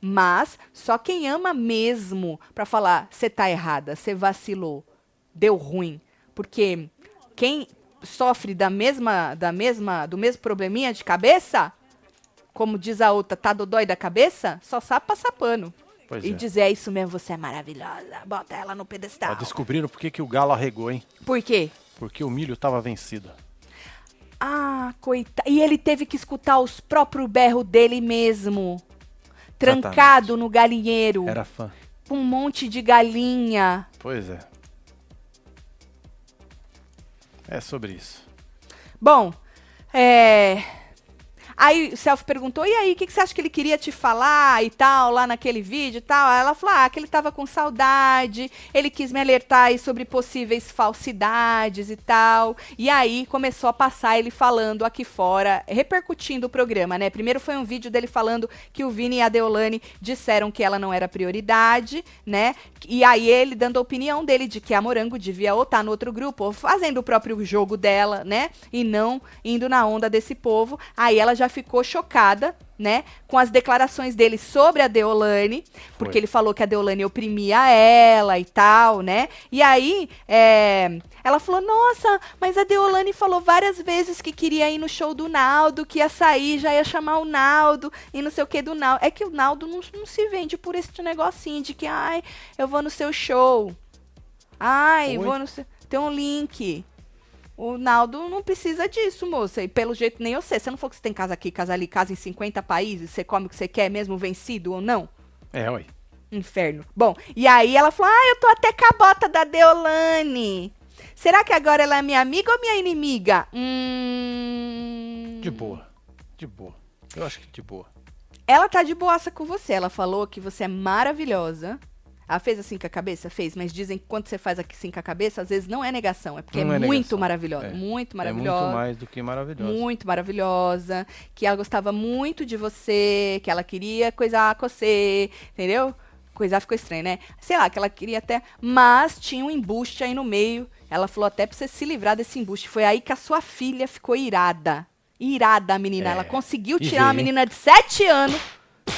Mas só quem ama mesmo pra falar, você tá errada, você vacilou, deu ruim. Porque quem sofre da mesma, da mesma, do mesmo probleminha de cabeça, como diz a outra, tá dodói da cabeça, só sabe passar pano. Pois e é. dizer, é isso mesmo, você é maravilhosa, bota ela no pedestal. Ó, descobriram por que, que o galo arregou, hein? Por quê? Porque o milho tava vencido. Ah, coitado. E ele teve que escutar os próprios berros dele mesmo. Trancado no galinheiro. Era fã. Com um monte de galinha. Pois é. É sobre isso. Bom, é. Aí o Self perguntou, e aí, o que, que você acha que ele queria te falar e tal, lá naquele vídeo e tal? Aí ela falou, ah, que ele tava com saudade, ele quis me alertar aí sobre possíveis falsidades e tal. E aí começou a passar ele falando aqui fora, repercutindo o programa, né? Primeiro foi um vídeo dele falando que o Vini e a Deolane disseram que ela não era prioridade, né? E aí ele dando a opinião dele de que a Morango devia ou estar no outro grupo, ou fazendo o próprio jogo dela, né? E não indo na onda desse povo. Aí ela já ficou chocada, né? Com as declarações dele sobre a Deolane, porque Foi. ele falou que a Deolane oprimia ela e tal, né? E aí, é, ela falou: Nossa, mas a Deolane falou várias vezes que queria ir no show do Naldo, que ia sair, já ia chamar o Naldo e não sei o que do Naldo. É que o Naldo não, não se vende por esse negocinho de que, ai, eu vou no seu show. Ai, vou no seu. Tem um link. O Naldo não precisa disso, moça. E pelo jeito nem eu sei. Você não falou que você tem casa aqui, casa ali, casa em 50 países, você come o que você quer, mesmo vencido ou não? É, ué. Inferno. Bom, e aí ela falou: Ah, eu tô até com a bota da Deolane. Será que agora ela é minha amiga ou minha inimiga? Hum. De boa. De boa. Eu acho que de boa. Ela tá de boaça com você. Ela falou que você é maravilhosa. Ela fez assim com a cabeça? Fez, mas dizem que quando você faz assim com a cabeça, às vezes não é negação, é porque Não é, é muito maravilhosa. É. Muito É maravilhosa. muito mais do que maravilhoso. muito maravilhosa, que ela gostava muito de você, que ela queria coisar com você, entendeu? Coisar ficou estranho, né? Sei lá, que ela queria até. Mas tinha um embuste aí no meio. Ela falou até pra você se livrar desse embuste. Foi aí que a sua filha ficou irada. Irada, a menina. É. Ela conseguiu tirar uma menina de sete anos,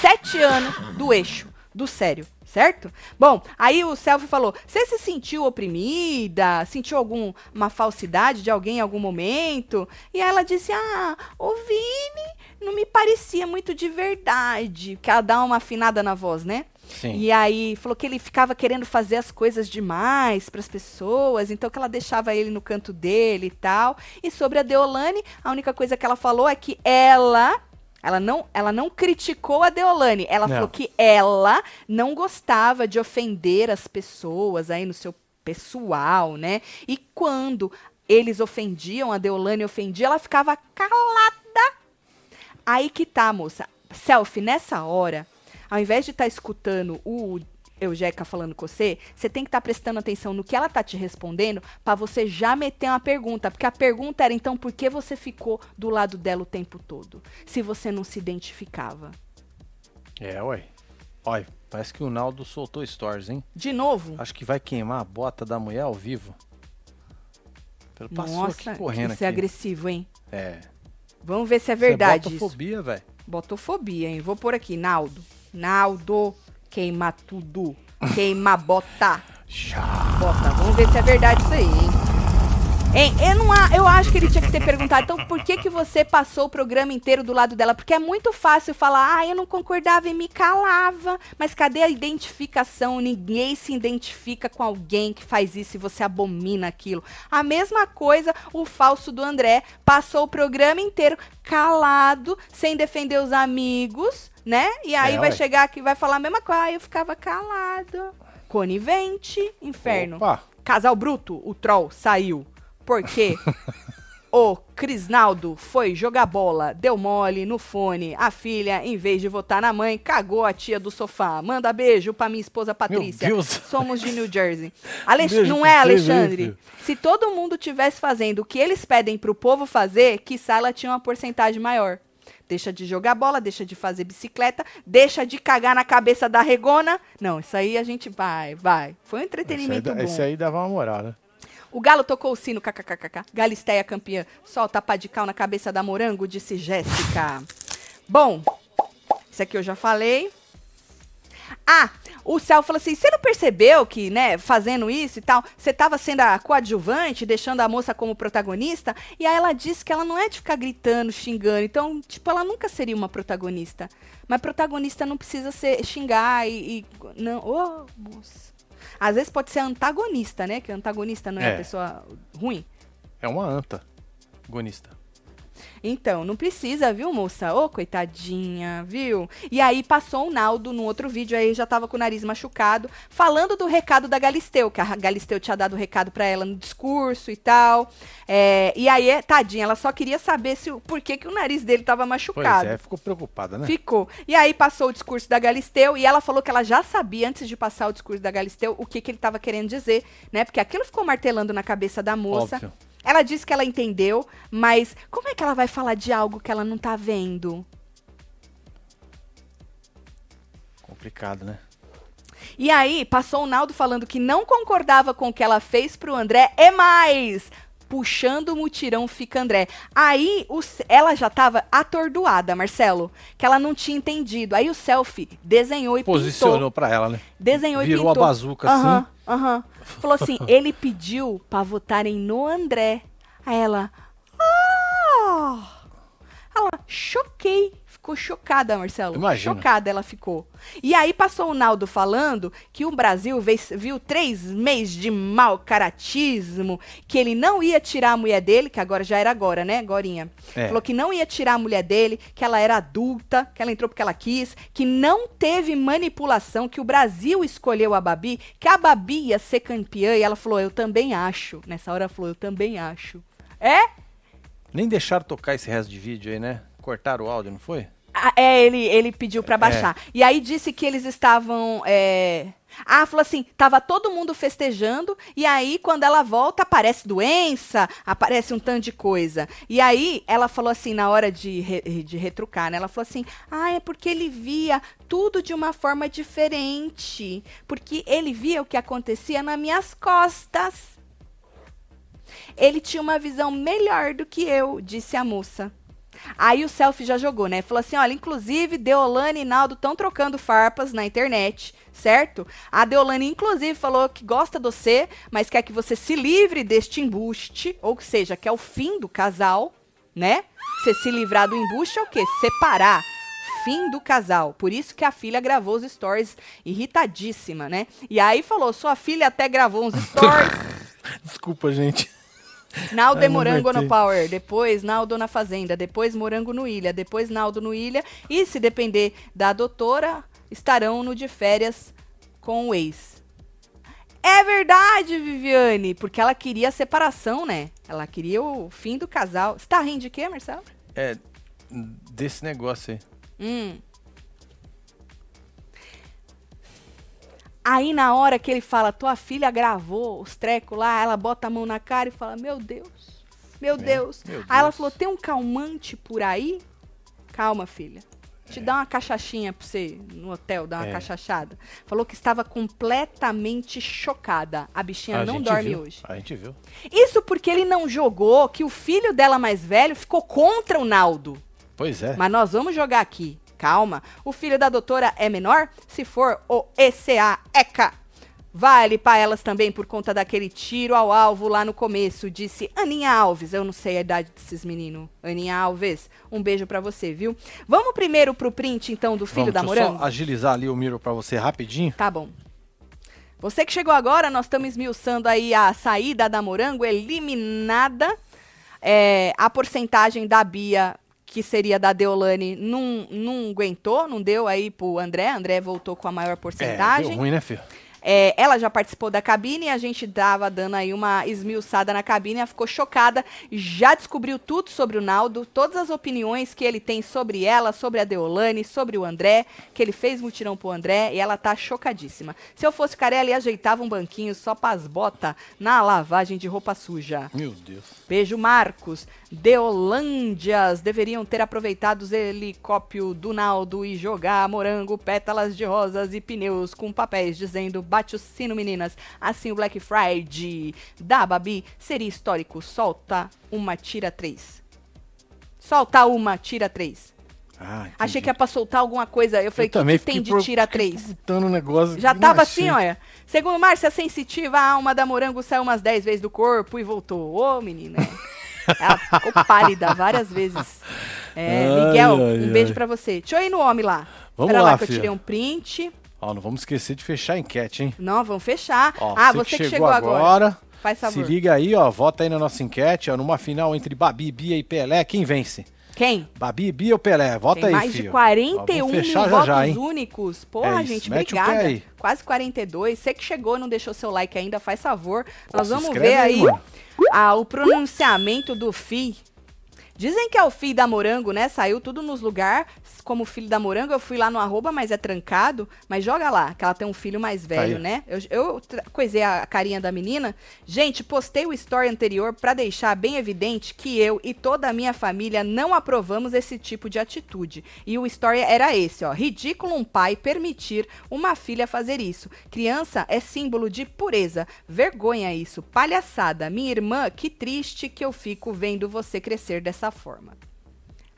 sete anos do eixo, do sério. Certo? Bom, aí o Selfie falou: Você se sentiu oprimida? Sentiu alguma falsidade de alguém em algum momento? E aí ela disse: Ah, o Vini não me parecia muito de verdade. Que ela dá uma afinada na voz, né? Sim. E aí falou que ele ficava querendo fazer as coisas demais para as pessoas, então que ela deixava ele no canto dele e tal. E sobre a Deolane, a única coisa que ela falou é que ela ela não, ela não criticou a Deolane, ela Não. falou que ela não gostava de ofender as pessoas aí no seu pessoal, né? E quando eles ofendiam, a Deolane ofendia, ela ficava calada. Aí que tá, moça. Selfie, nessa hora, ao invés de estar escutando o Eugeca falando com você, você tem que estar prestando atenção no que ela tá te respondendo pra você já meter uma pergunta. Porque a pergunta era, então, por que você ficou do lado dela o tempo todo? Se você não se identificava. É, ué. Olha, parece que o Naldo soltou stories, hein? De novo? Acho que vai queimar a bota da mulher ao vivo. Ele passou Nossa, aqui correndo isso é aqui. agressivo, hein? É. Vamos ver se é verdade Isso é botofobia, velho. Botofobia, hein? Vou pôr aqui, Naldo. Naldo, queima tudo. Queima bota. Bota. Vamos ver se é verdade isso aí, hein? Hein, eu, não, eu acho que ele tinha que ter perguntado, então por que, que você passou o programa inteiro do lado dela? Porque é muito fácil falar, ah, eu não concordava e me calava. Mas cadê a identificação? Ninguém se identifica com alguém que faz isso e você abomina aquilo. A mesma coisa, o falso do André passou o programa inteiro calado, sem defender os amigos, né? E aí É, vai ué. chegar aqui e vai falar a mesma coisa. Ah, eu ficava calado. Conivente, inferno. Opa, Casal Bruto, o troll, saiu. Porque <laughs> o Crisnaldo foi jogar bola, deu mole no fone. A filha, em vez de votar na mãe, cagou a tia do sofá. Manda beijo pra minha esposa Patrícia. Somos de New <laughs> Jersey. Alex... Beijo Não é, Alexandre? beijo. Se todo mundo tivesse fazendo o que eles pedem pro povo fazer, que ela tinha uma porcentagem maior. Deixa de jogar bola, deixa de fazer bicicleta, deixa de cagar na cabeça da regona. Não, isso aí a gente vai, vai. Foi um Esse aí, entretenimento bom. esse aí dava uma moral, né? O Galo tocou o sino, kkkk. Galisteia campeã. Solta pá de cal na cabeça da morango, disse Jéssica. Bom, isso aqui eu já falei. Ah, o Céu falou assim: você não percebeu que, né, fazendo isso e tal, você tava sendo a coadjuvante, deixando a moça como protagonista? E aí ela disse que ela não é de ficar gritando, xingando. Então, tipo, ela nunca seria uma protagonista. Mas protagonista não precisa ser xingar e. e- não, ô, moça. Às vezes pode ser antagonista, né? Que antagonista não é, É. a pessoa ruim. É uma anta. Gonista. Então, não precisa, viu, moça? Ô, coitadinha, viu? E aí passou o Naldo no outro vídeo, aí já tava com o nariz machucado, falando do recado da Galisteu, que a Galisteu tinha dado o recado pra ela no discurso e tal. É, e aí, é, tadinha, ela só queria saber se, o- por que, que o nariz dele tava Pois machucado. é, ficou preocupada, né? Ficou. E aí passou o discurso da Galisteu e ela falou que ela já sabia, antes de passar o discurso da Galisteu, o que, que ele estava querendo dizer, né? Porque aquilo ficou martelando na cabeça da moça. Óbvio. Ela disse que ela entendeu, mas como é que ela vai falar de algo que ela não tá vendo? Complicado, né? E aí, passou o Naldo falando que não concordava com o que ela fez pro André, e mais! Puxando o mutirão fica André. Aí, o ela já tava atordoada, Marcelo, que ela não tinha entendido. Aí o selfie desenhou e Posicionou pintou. pra ela, né? Desenhou e Virou pintou. a bazuca assim. aham. Falou assim, <laughs> ele pediu pra votarem no André. Aí ela, ah! Ela, choquei. Ficou chocada, Marcelo. Imagina. Chocada ela ficou. E aí passou o Naldo falando que o Brasil vez- viu três meses de mau caratismo, que ele não ia tirar a mulher dele, que agora já era agora, né, Gorinha? É. Falou que não ia tirar a mulher dele, que ela era adulta, que ela entrou porque ela quis, que não teve manipulação, que o Brasil escolheu a Babi, que a Babi ia ser campeã, e ela falou, eu também acho. Nessa hora ela falou, eu também acho. É? Nem deixaram tocar esse resto de vídeo aí, né? Cortaram o áudio, não foi? Ah, é, ele, ele pediu pra baixar. E aí disse que eles estavam. é, Ah, falou assim: tava todo mundo festejando, e aí quando ela volta, aparece doença, aparece um tanto de coisa. E aí ela falou assim, na hora de, re- de retrucar, né? Ela falou assim: ah, é porque ele via tudo de uma forma diferente. Porque ele via o que acontecia nas minhas costas. Ele tinha uma visão melhor do que eu, disse a moça. Aí o selfie já jogou, né? Falou assim: olha, inclusive, Deolane e Naldo estão trocando farpas na internet, certo? A Deolane, inclusive, falou que gosta de você, mas quer que você se livre deste embuste, ou seja, que é o fim do casal, né? Você se livrar do embuste é o quê? Separar. Fim do casal. Por isso que a filha gravou os stories irritadíssima, né? E aí falou: sua filha até gravou uns <laughs> stories. Desculpa, gente. <laughs> Naldo é Morango no Power, depois Naldo na Fazenda, depois Morango no Ilha, depois Naldo no Ilha. E se depender da doutora, estarão no de férias com o ex. É verdade, Viviane, porque ela queria a separação, né? Ela queria o fim do casal. Você tá rindo de quê, Marcelo? É, desse negócio aí. Hum. Aí na hora que ele fala, tua filha gravou os trecos lá, ela bota a mão na cara e fala, meu Deus, meu Deus. meu Aí ela Deus. falou, tem um calmante por aí? Calma, filha. Te dá uma cachachinha pra você no hotel, dar uma É. cachachada. Falou que estava completamente chocada. A bichinha A não dorme viu, hoje. A gente viu. Isso porque ele não jogou que o filho dela mais velho ficou contra o Naldo. Pois é. Mas nós vamos jogar aqui. Calma. O filho da doutora é menor? Se for o ECA, ECA. Vale para elas também por conta daquele tiro ao alvo lá no começo, disse Aninha Alves. Eu não sei a idade desses meninos. Aninha Alves, um beijo pra você, viu? Vamos primeiro pro print, então, do filho Vamos, da deixa eu Morango? só agilizar ali o Miro pra você rapidinho. Tá bom. Você que chegou agora, nós estamos esmiuçando aí a saída da Morango, eliminada. É, a porcentagem da Bia, que seria da Deolane, não, não aguentou, não deu aí pro André. André voltou com a maior É, porcentagem. deu ruim, né, filho? É, ela já participou da cabine, a gente dava dando aí uma esmiuçada na cabine, ela ficou chocada, já descobriu tudo sobre o Naldo, todas as opiniões que ele tem sobre ela, sobre a Deolane, sobre o André, que ele fez mutirão pro André, e ela tá chocadíssima. Se eu fosse Carelli, ajeitava um banquinho só pras botas na lavagem de roupa suja. Meu Deus. Beijo, Marcos. Deolândias deveriam ter aproveitado os helicópteros do Naldo e jogar morango, pétalas de rosas e pneus com papéis dizendo bate o sino, meninas. Assim o Black Friday da Babi seria histórico. Solta uma, tira três. Solta uma, tira três. Ah, Achei que era pra soltar alguma coisa. Eu falei, o que, que tem de tira três? um negócio Já tava assim, olha. Segundo Márcia Sensitiva, a alma da morango saiu umas 10 vezes do corpo e voltou. Ô, menina. <laughs> Ela ficou pálida várias vezes. É, Ai, Miguel, ai, um beijo pra você. Deixa eu ir no homem lá. Vamos Pera lá, lá que eu tirei um print. Ó, não vamos esquecer de fechar a enquete, hein? Não, vamos fechar. Ó, ah, você que chegou, agora. Faz Se favor. liga aí, ó. Vota aí na nossa enquete, ó. Numa final entre Babi, Bia e Pelé, quem vence? Quem? Babi, Bia ou Pelé? Vota Tem aí, mais filho. de Ó, 41 vamos mil já votos já, hein? únicos. Porra, É gente, mete obrigada. Quase 42. Você que chegou e não deixou seu like ainda, faz favor. Nós se vamos ver aí, aí. Ah, o pronunciamento do FI. Dizem que é o filho da Morango, né? Saiu tudo nos lugares como filho da Morango. Eu fui lá no arroba, mas é trancado. Mas joga lá, que ela tem um filho mais velho, aí. né? Eu, eu coisei a carinha da menina. Gente, postei o story anterior pra deixar bem evidente que eu e toda a minha família não aprovamos esse tipo de atitude. E o story era esse, ó. Ridículo um pai permitir uma filha fazer isso. Criança é símbolo de pureza. Vergonha isso. Palhaçada. Minha irmã, que triste que eu fico vendo você crescer dessa forma.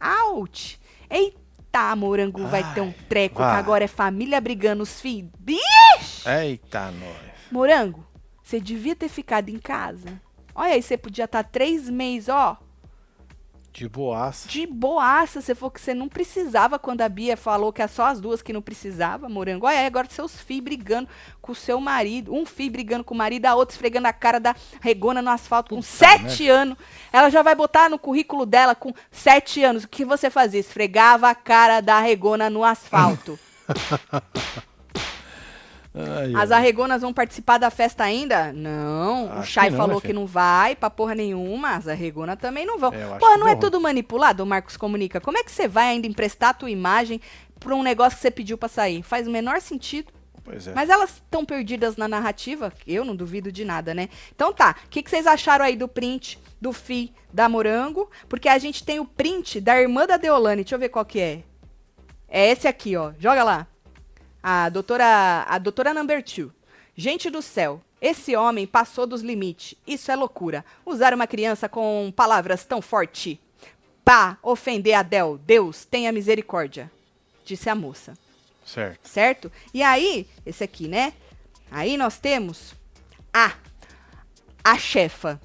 Out! Eita, morango vai Ai, ter um treco vai. que agora é família brigando os filhos. Eita, nós. Morango, você devia ter ficado em casa. Olha aí, você podia estar três meses, ó, De boaça. de boaça. Você falou que você não precisava quando a Bia falou que é só as duas que não precisava, Morango. Olha agora seus filhos brigando com o seu marido. Um filho brigando com o marido, a outra esfregando a cara da regona no asfalto com Puta sete anos. Ela já vai botar no currículo dela com sete anos. O que você fazia? Esfregava a cara da regona no asfalto. <laughs> Ai, As arregonas vão participar da festa ainda? Não. o Chay que não, falou né, que não vai pra porra nenhuma. As arregonas também não vão. É, Porra, não é tudo manipulado, o Marcos Comunica? Como é que você vai ainda emprestar a tua imagem pra um negócio que você pediu pra sair? Faz o menor sentido. Pois é. Mas elas estão perdidas na narrativa, eu não duvido de nada, né? Então tá, o que, que vocês acharam aí do print do Fi da Morango? Porque a gente tem o print da irmã da Deolane, deixa eu ver qual que é. É esse aqui, ó, joga lá. A doutora, a doutora number two. Gente do céu, esse homem passou dos limites. Isso é loucura. Usar uma criança com palavras tão forte. Pá, ofender a Del. Deus, tenha misericórdia. Disse a moça Certo. certo? E aí, esse aqui, né? Aí nós temos a a chefa.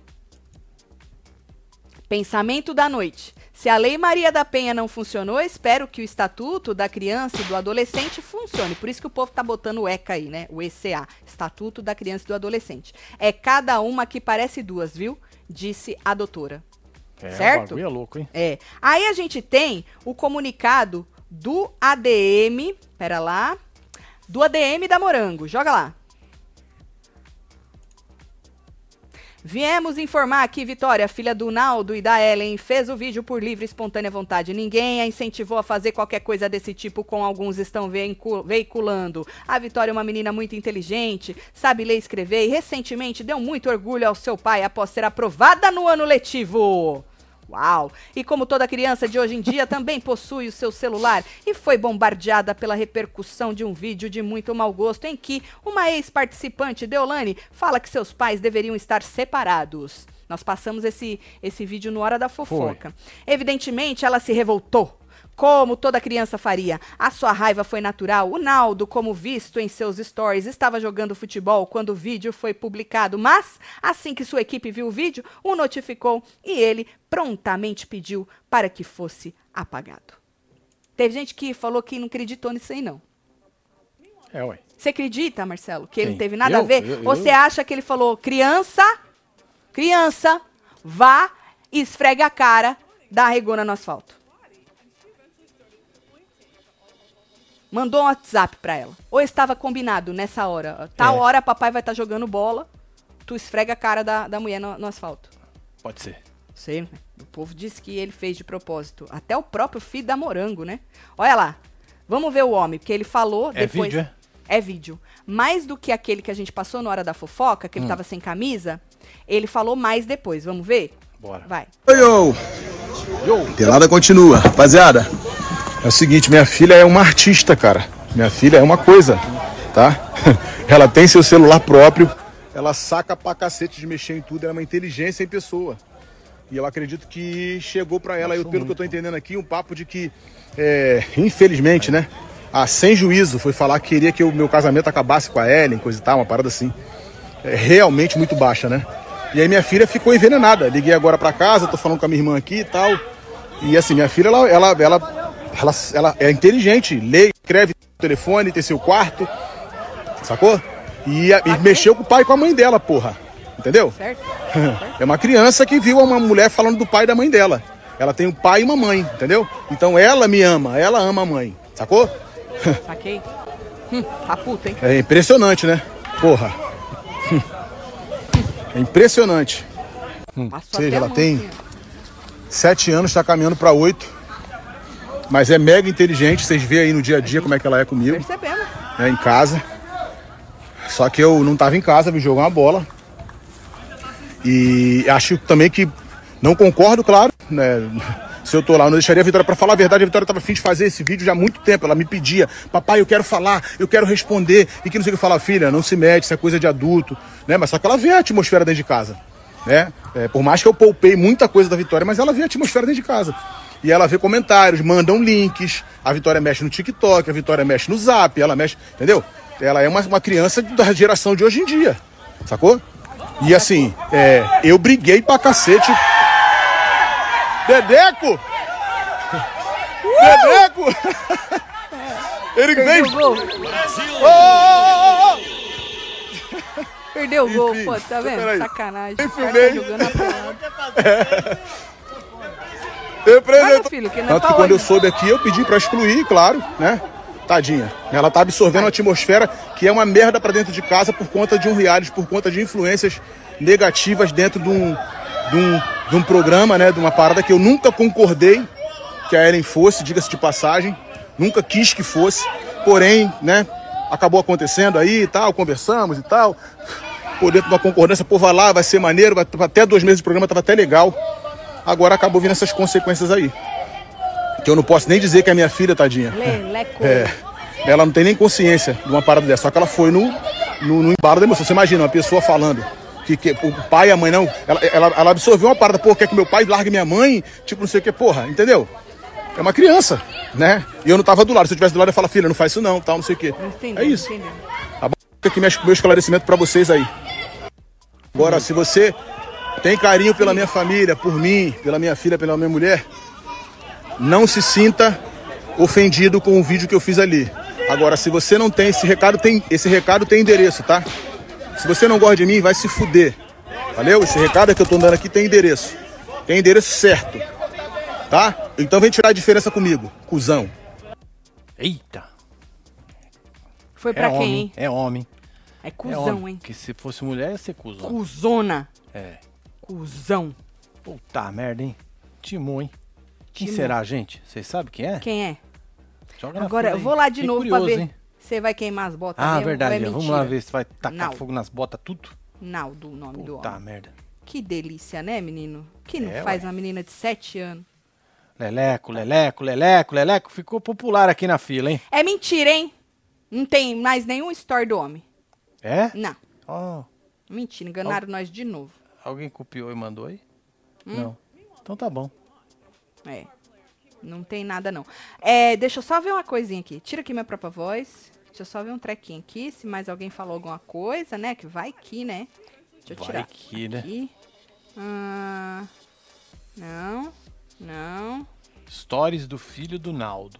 Pensamento da noite. Se a Lei Maria da Penha não funcionou, espero que o Estatuto da Criança e do Adolescente funcione. Por isso que o povo tá botando o ECA aí, né? O ECA, Estatuto da Criança e do Adolescente. É cada uma que parece duas, viu? Disse a doutora. É, Certo? É louco, hein? É. Aí a gente tem o comunicado do ADM. Pera lá. Do ADM da Morango. Joga lá. Viemos informar que Vitória, filha do Naldo e da Ellen, fez o vídeo por livre e espontânea vontade. Ninguém a incentivou a fazer qualquer coisa desse tipo, como alguns estão veicu- veiculando. A Vitória é uma menina muito inteligente, sabe ler e escrever e recentemente deu muito orgulho ao seu pai após ser aprovada no ano letivo. Uau! E como toda criança de hoje em dia também possui o seu celular e foi bombardeada pela repercussão de um vídeo de muito mau gosto em que uma ex-participante, Deolane, fala que seus pais deveriam estar separados. Nós passamos esse, esse vídeo no Hora da Fofoca. Evidentemente, ela se revoltou. Como toda criança faria. A sua raiva foi natural. O Naldo, como visto em seus stories, estava jogando futebol quando o vídeo foi publicado. Mas, assim que sua equipe viu o vídeo, o notificou e ele prontamente pediu para que fosse apagado. Teve gente que falou que não acreditou nisso aí, não. É, ué. Você acredita, Marcelo, que ele Quem? não teve nada a Eu? ver? Eu- Ou você eu? acha que ele falou, criança, criança, vá e esfregue a cara da regona no asfalto? Mandou um WhatsApp pra ela. Ou estava combinado nessa hora. Tal É. hora papai vai estar jogando bola, tu esfrega a cara da, da mulher no, no asfalto. Pode ser. Sei, né? o povo disse que ele fez de propósito. Até o próprio filho da Morango, né? Olha lá. Vamos ver o homem, porque ele falou É depois. vídeo, é? É vídeo. Mais do que aquele que a gente passou na hora da fofoca, Hum. que ele tava sem camisa, ele falou mais depois. Vamos ver? Bora. Vai. Oi, yo. Pelada continua. Rapaziada, é o seguinte, minha filha é uma artista, cara. Minha filha é uma coisa, tá? <laughs> Ela tem seu celular próprio, ela saca pra cacete de mexer em tudo, ela é uma inteligência em pessoa. E eu acredito que chegou pra ela, eu, pelo que eu tô entendendo aqui, um papo de que, é, infelizmente, né? A sem juízo foi falar que queria que o meu casamento acabasse com a Ellen, coisa e tal, uma parada assim. É realmente muito baixa, né? E aí minha filha ficou envenenada. Liguei agora pra casa, tô falando com a minha irmã aqui e tal. E assim, minha filha, ela, ela, ela, ela, ela é inteligente, lê, escreve telefone, tem seu quarto, sacou? E, a- e mexeu com o pai e com a mãe dela, porra. Entendeu? <laughs> Certo? É uma criança que viu uma mulher falando do pai e da mãe dela. Ela tem um pai e uma mãe, entendeu? Então ela me ama, ela ama a mãe, sacou? <laughs> Saquei. Hum, tá puta, hein? É impressionante, né? Porra. <laughs> É impressionante. Ou seja, ela mão, tem sete anos, está caminhando para oito. Mas é mega inteligente, vocês veem aí no dia a dia como é que ela é comigo, Percebemos. né, em casa. Só que eu não tava em casa, vim jogar uma bola. E acho também que não concordo, claro, né? <laughs> Se eu tô lá, eu não deixaria a Vitória para falar a verdade. A Vitória tava afim de fazer esse vídeo já há muito tempo. Ela me pedia, papai, eu quero falar, eu quero responder. E que não sei o que falar, filha, não se mete, isso é coisa de adulto, né? Mas só que ela vê a atmosfera dentro de casa, né? É, por mais que eu poupei muita coisa da Vitória, mas ela vê a atmosfera dentro de casa. E ela vê comentários, mandam links. A Vitória mexe no TikTok, a Vitória mexe no Zap, ela mexe, entendeu? Ela é uma, uma criança da geração de hoje em dia, sacou? E assim, é, eu briguei pra cacete. Dedeco! Dedeco! Ele veio. o gol. Ô, ô, ô, ô, Perdeu o gol, Enfim, pô, tá vendo? Sacanagem. O cara tá jogando a. meu filho, que não é Tanto que quando eu soube aqui, eu pedi pra excluir, claro, né? Tadinha. Ela tá absorvendo a atmosfera que é uma merda pra dentro de casa por conta de um reality, por conta de influências negativas dentro de um, de um, de um programa, né? De uma parada que eu nunca concordei que a Ellen fosse, diga-se de passagem. Nunca quis que fosse. Porém, né? Acabou acontecendo aí e tal, conversamos e tal. Por dentro de uma concordância, pô, vai lá, vai ser maneiro, vai, até dois meses de programa tava até legal. Agora acabou vindo essas consequências aí. Que eu não posso nem dizer que é minha filha, tadinha. É, ela não tem nem consciência de uma parada dessa, só que ela foi no, no, no embalo da emoção. Você imagina uma pessoa falando que, que o pai e a mãe não. Ela, ela, ela absorveu uma parada, pô, quer que meu pai largue minha mãe? Tipo, não sei o que, porra, entendeu? É uma criança, né? E eu não tava do lado. Se eu tivesse do lado, eu ia falar, filha, não faz isso não, tal, não sei o quê. Entendeu, É isso. Tá bom? Fica aqui meu meu esclarecimento pra vocês aí. Agora, se você tem carinho pela minha família, por mim, pela minha filha, pela minha mulher, não se sinta ofendido com o vídeo que eu fiz ali. Agora, se você não tem esse recado, tem esse recado tem endereço, tá? Se você não gosta de mim, vai se fuder. Valeu? Esse recado que eu tô dando aqui tem endereço. Tem endereço certo. Tá? Então vem tirar a diferença comigo, cuzão. Eita. Foi pra é quem, homem, hein? É homem. É é cuzão, homem. hein? Que se fosse mulher, ia ser cuzão. Cuzona. É. Cuzão. Puta merda, hein? Timon, hein? Quem Timon. será, gente? Vocês sabem quem é? Quem é? Joga na Agora, eu vou lá de Fiquei novo curioso, pra ver. hein? Você vai queimar as botas Ah, mesmo, verdade. ou é Vamos mentira? lá ver se vai tacar Não. fogo nas botas, tudo. Naldo, o nome do Puta homem. merda. Que delícia, né, menino? Que não É, faz ué. uma menina de 7 anos. Leleco, Leleco, Leleco, Leleco. Ficou popular aqui na fila, hein? É mentira, hein? Não tem mais nenhum story do homem. É? Não. Ó, Mentira, enganaram nós de novo. Alguém copiou e mandou aí? Hum. Não. Então tá bom. É. Não tem nada, não. É, deixa eu só ver uma coisinha aqui. Tira aqui minha própria voz. Deixa eu só ver um trequinho aqui. Se mais alguém falou alguma coisa, né? Que vai aqui, né? Deixa eu Vai tirar. que, né? Aqui. Ah, não. Não. Stories do filho do Naldo.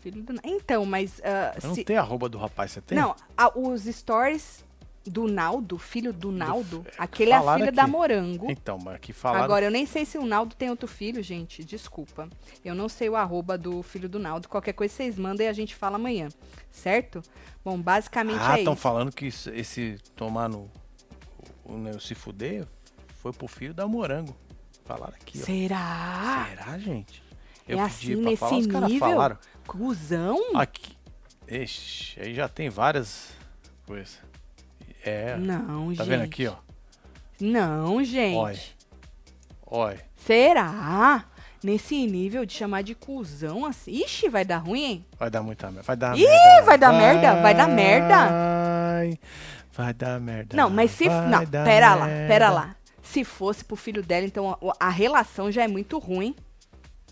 Filho do... Então, mas. ah, Eu não se- tenho arroba do rapaz, você tem? Não, a- os stories Do Naldo, filho do Naldo? Aquele é a filha da. Morango. Então, mas aqui falaram. Agora, eu nem sei se o Naldo tem outro filho, gente. Desculpa. Eu não sei o arroba do filho do Naldo. Qualquer coisa vocês mandam e a gente fala amanhã. Certo? Bom, basicamente ah, é estão isso. falando que esse tomar no. O, o- se fuder foi pro filho da morango. Falaram aqui, ó. Será? Será, gente? É assim, pedi pra nesse falar, os caras falaram. Cusão? Aqui. Ixi, aí já tem várias coisas. É. Não, gente. tá vendo aqui, ó? Não, gente. Olha. Olha. Será? Nesse nível de chamar de cuzão assim? Ixi, vai dar ruim, hein? Vai dar muita merda. Vai dar Ih, merda. vai dar merda? Vai dar merda? Vai. Vai dar merda. Não, mas se. vai Não, pera lá, merda. pera lá. Se fosse pro filho dela, então a, a relação já é muito ruim.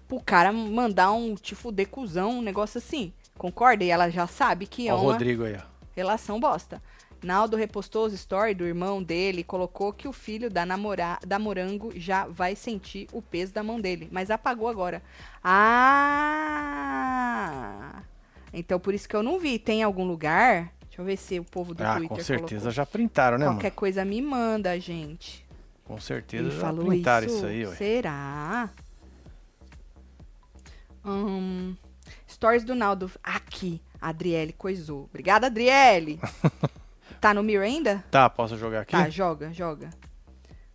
Pro cara mandar um te fuder cuzão, um negócio assim. Concorda? E ela já sabe que é Ó, o uma Rodrigo aí, ó. relação bosta. Naldo repostou os stories do irmão dele e colocou que o filho da, namora da Morango já vai sentir o peso da mão dele. Mas apagou agora. Ah! Então por isso que eu não vi. Tem algum lugar? Deixa eu ver se o povo do Ah, Twitter com certeza colocou. já printaram, né, Qualquer mano? coisa me manda, gente. Com certeza já falou printaram isso? isso, aí, ó. Será? Hum, stories do Naldo. Aqui, Adriele coisou. Obrigada, Adriele. <laughs> tá no Mir ainda? Tá, posso jogar aqui? Tá, joga, joga.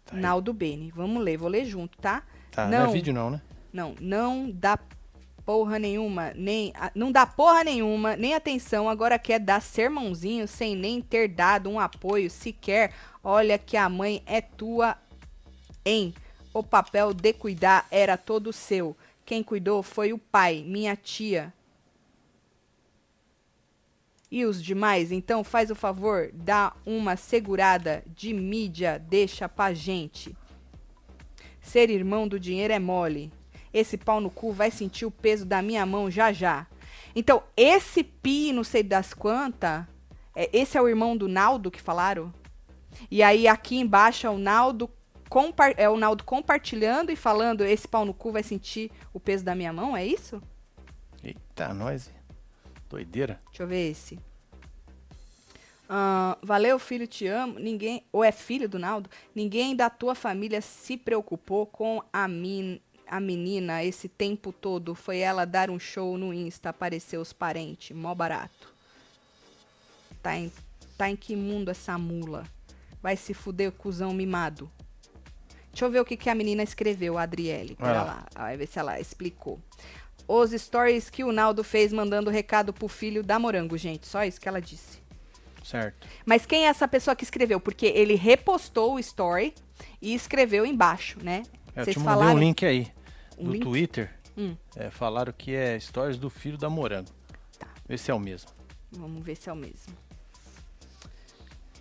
Tá. Naldo Bene. Vamos ler, vou ler junto, tá? Tá, não. não. é vídeo não, né? Não, não dá porra nenhuma, nem não dá porra nenhuma, nem atenção, agora quer dar sermãozinho sem nem ter dado um apoio sequer. Olha que a mãe é tua, hein? O papel de cuidar era todo seu. Quem cuidou foi o pai, minha tia. E os demais, então faz o favor, dá uma segurada de mídia, deixa pra gente. Ser irmão do dinheiro é mole. Esse pau no cu vai sentir o peso da minha mão já já. Então, esse pi, não sei das quantas, é, esse é o irmão do Naldo que falaram? E aí aqui embaixo é o Naldo é o Naldo compartilhando e falando esse pau no cu vai sentir o peso da minha mão, é isso? Eita, nós. Doideira. Deixa eu ver esse. Ah, valeu, filho, te amo. Ninguém, ou é filho do Naldo? Ninguém da tua família se preocupou com a, min, a menina esse tempo todo. Foi ela dar um show no Insta, apareceu os parentes, mó barato. Tá em, tá em que mundo essa mula? Vai se fuder, cuzão mimado. Deixa eu ver o que, que a menina escreveu, a Adriele. Pera lá. lá. Vai ver se ela explicou. Os stories que o Naldo fez mandando recado pro filho da Morango, gente. Só isso que ela disse. Certo. Mas quem é essa pessoa que escreveu? Porque ele repostou o story e escreveu embaixo, né? É, Eu Vocês te mandei falaram. um link aí. Um do link? Twitter. Hum. É, falaram que é stories do filho da Morango. Tá. Vê se é o mesmo. Vamos ver se é o mesmo.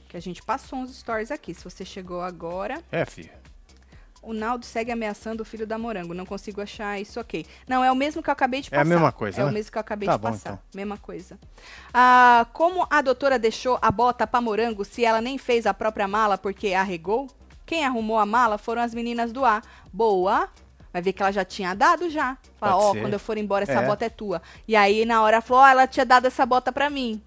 Que a gente passou uns stories aqui. Se você chegou agora. É, filho. O Naldo segue ameaçando o filho da Morango. Não consigo achar isso ok. Não, é o mesmo que eu acabei de É a passar. mesma coisa, É o né? mesmo que eu acabei Tá de bom, passar. então. Mesma coisa. Ah, como a doutora deixou a bota pra Morango se ela nem fez a própria mala porque arregou? Quem arrumou a mala foram as meninas do A. Boa. Vai ver que ela já tinha dado já. Fala, ó, ser. quando eu for embora, essa É. bota é tua. E aí, na hora, ela falou, ó, ela tinha dado essa bota pra mim.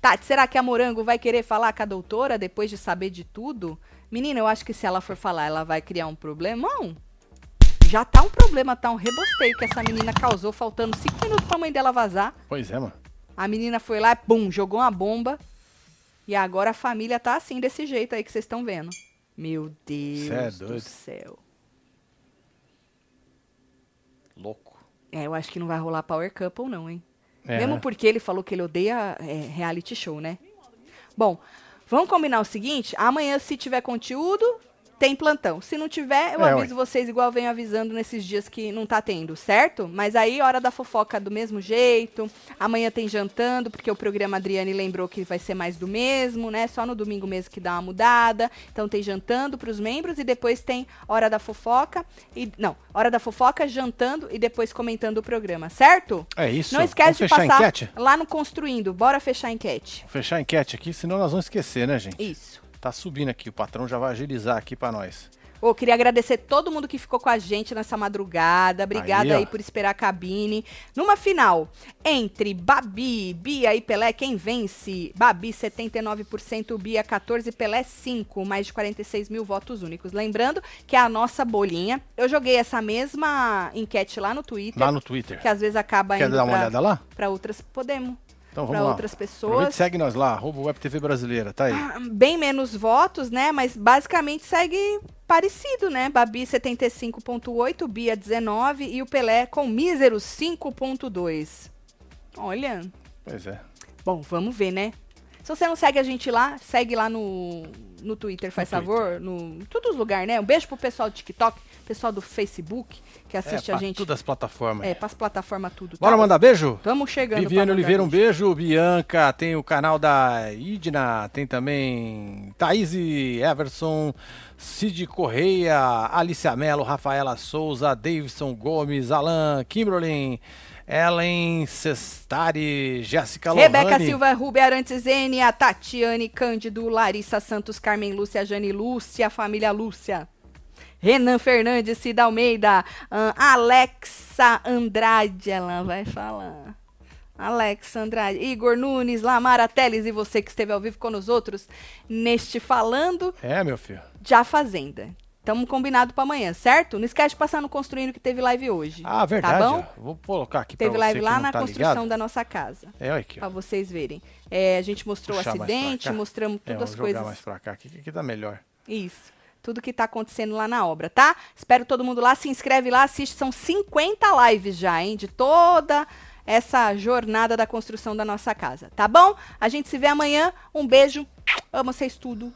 Tati, será que a Morango vai querer falar com a doutora depois de saber de tudo? Menina, eu acho que se ela for falar, ela vai criar um problemão. Já tá um problema, tá um rebosteio que essa menina causou, faltando cinco minutos pra mãe dela vazar. Pois é, mano. A menina foi lá, pum, jogou uma bomba. E agora a família tá assim, desse jeito aí que vocês estão vendo. Meu Deus é do céu. Louco. É, eu acho que não vai rolar Power Couple não, hein? É, Mesmo porque ele falou que ele odeia é, reality show, né? Bom, vamos combinar o seguinte: amanhã, se tiver conteúdo, tem plantão. Se não tiver, eu É, aviso vocês igual eu venho avisando nesses dias que não tá tendo, certo? Mas aí, hora da fofoca do mesmo jeito. Amanhã tem jantando, porque o programa Adriane lembrou que vai ser mais do mesmo, né? Só no domingo mesmo que dá uma mudada. Então tem jantando pros membros e depois tem hora da fofoca. E, não, hora da fofoca, jantando e depois comentando o programa, certo? É isso. Não esquece Vamos de passar enquete? lá no Construindo. Bora fechar a enquete. Vou fechar a enquete aqui, senão nós vamos esquecer, né, gente? Isso. Tá subindo aqui, o patrão já vai agilizar aqui pra nós. Ô, queria agradecer todo mundo que ficou com a gente nessa madrugada. Obrigada aí, aí por esperar a cabine. Numa final, entre Babi, Bia e Pelé, quem vence? Babi, 79%, Bia, 14%, Pelé, 5%, mais de 46 mil votos únicos. Lembrando que é a nossa bolinha. Eu joguei essa mesma enquete lá no Twitter. Lá no Twitter. Que às vezes acaba Quer indo dar uma olhada lá? Para outras. Podemos. Então para outras pessoas. segue nós lá, arroba Web TV Brasileira, tá aí. Ah, bem menos votos, né? Mas basicamente segue parecido, né? Babi 75.8, Bia 19 e o Pelé com míseros 5.2. Olha. Pois é. Bom, vamos ver, né? Se você não segue a gente lá, segue lá no, no Twitter, faz no favor. Twitter. No, em todos os lugares, né? Um beijo pro pessoal do TikTok, pessoal do Facebook, que assiste é, a gente. Todas as plataformas. É, para as plataformas tudo. Bora tá? mandar beijo? Estamos chegando. Viviane Oliveira, um beijo. Bianca, tem o canal da Idna, tem também Thaís Everson, Cid Correia, Alicia Mello, Rafaela Souza, Davidson Gomes, Alan Kimberlin. Ellen Sestari, Jéssica Lohane. Rebeca Silva, Rubi Arantes N, a Tatiane Cândido, Larissa Santos, Carmen Lúcia, Jane Lúcia, família Lúcia. Renan Fernandes, Cida Almeida, uh, Alexa Andrade, ela vai falar. Alexa Andrade, Igor Nunes, Lamara Teles e você que esteve ao vivo com os outros neste Falando. É, meu filho. Já Fazenda. Estamos combinado para amanhã, certo? Não esquece de passar no Construindo que teve live hoje. Ah, verdade. Tá bom? Vou colocar aqui Teve live lá na tá construção ligado. da nossa casa. É, aqui. Para vocês verem. É, a gente mostrou o acidente, mostramos é, todas é, as coisas. mais para cá, aqui, aqui tá melhor. Isso. Tudo que tá acontecendo lá na obra, tá? Espero todo mundo lá, se inscreve lá, assiste. São 50 lives já, hein? De toda essa jornada da construção da nossa casa, tá bom? A gente se vê amanhã. Um beijo. Amo vocês tudo.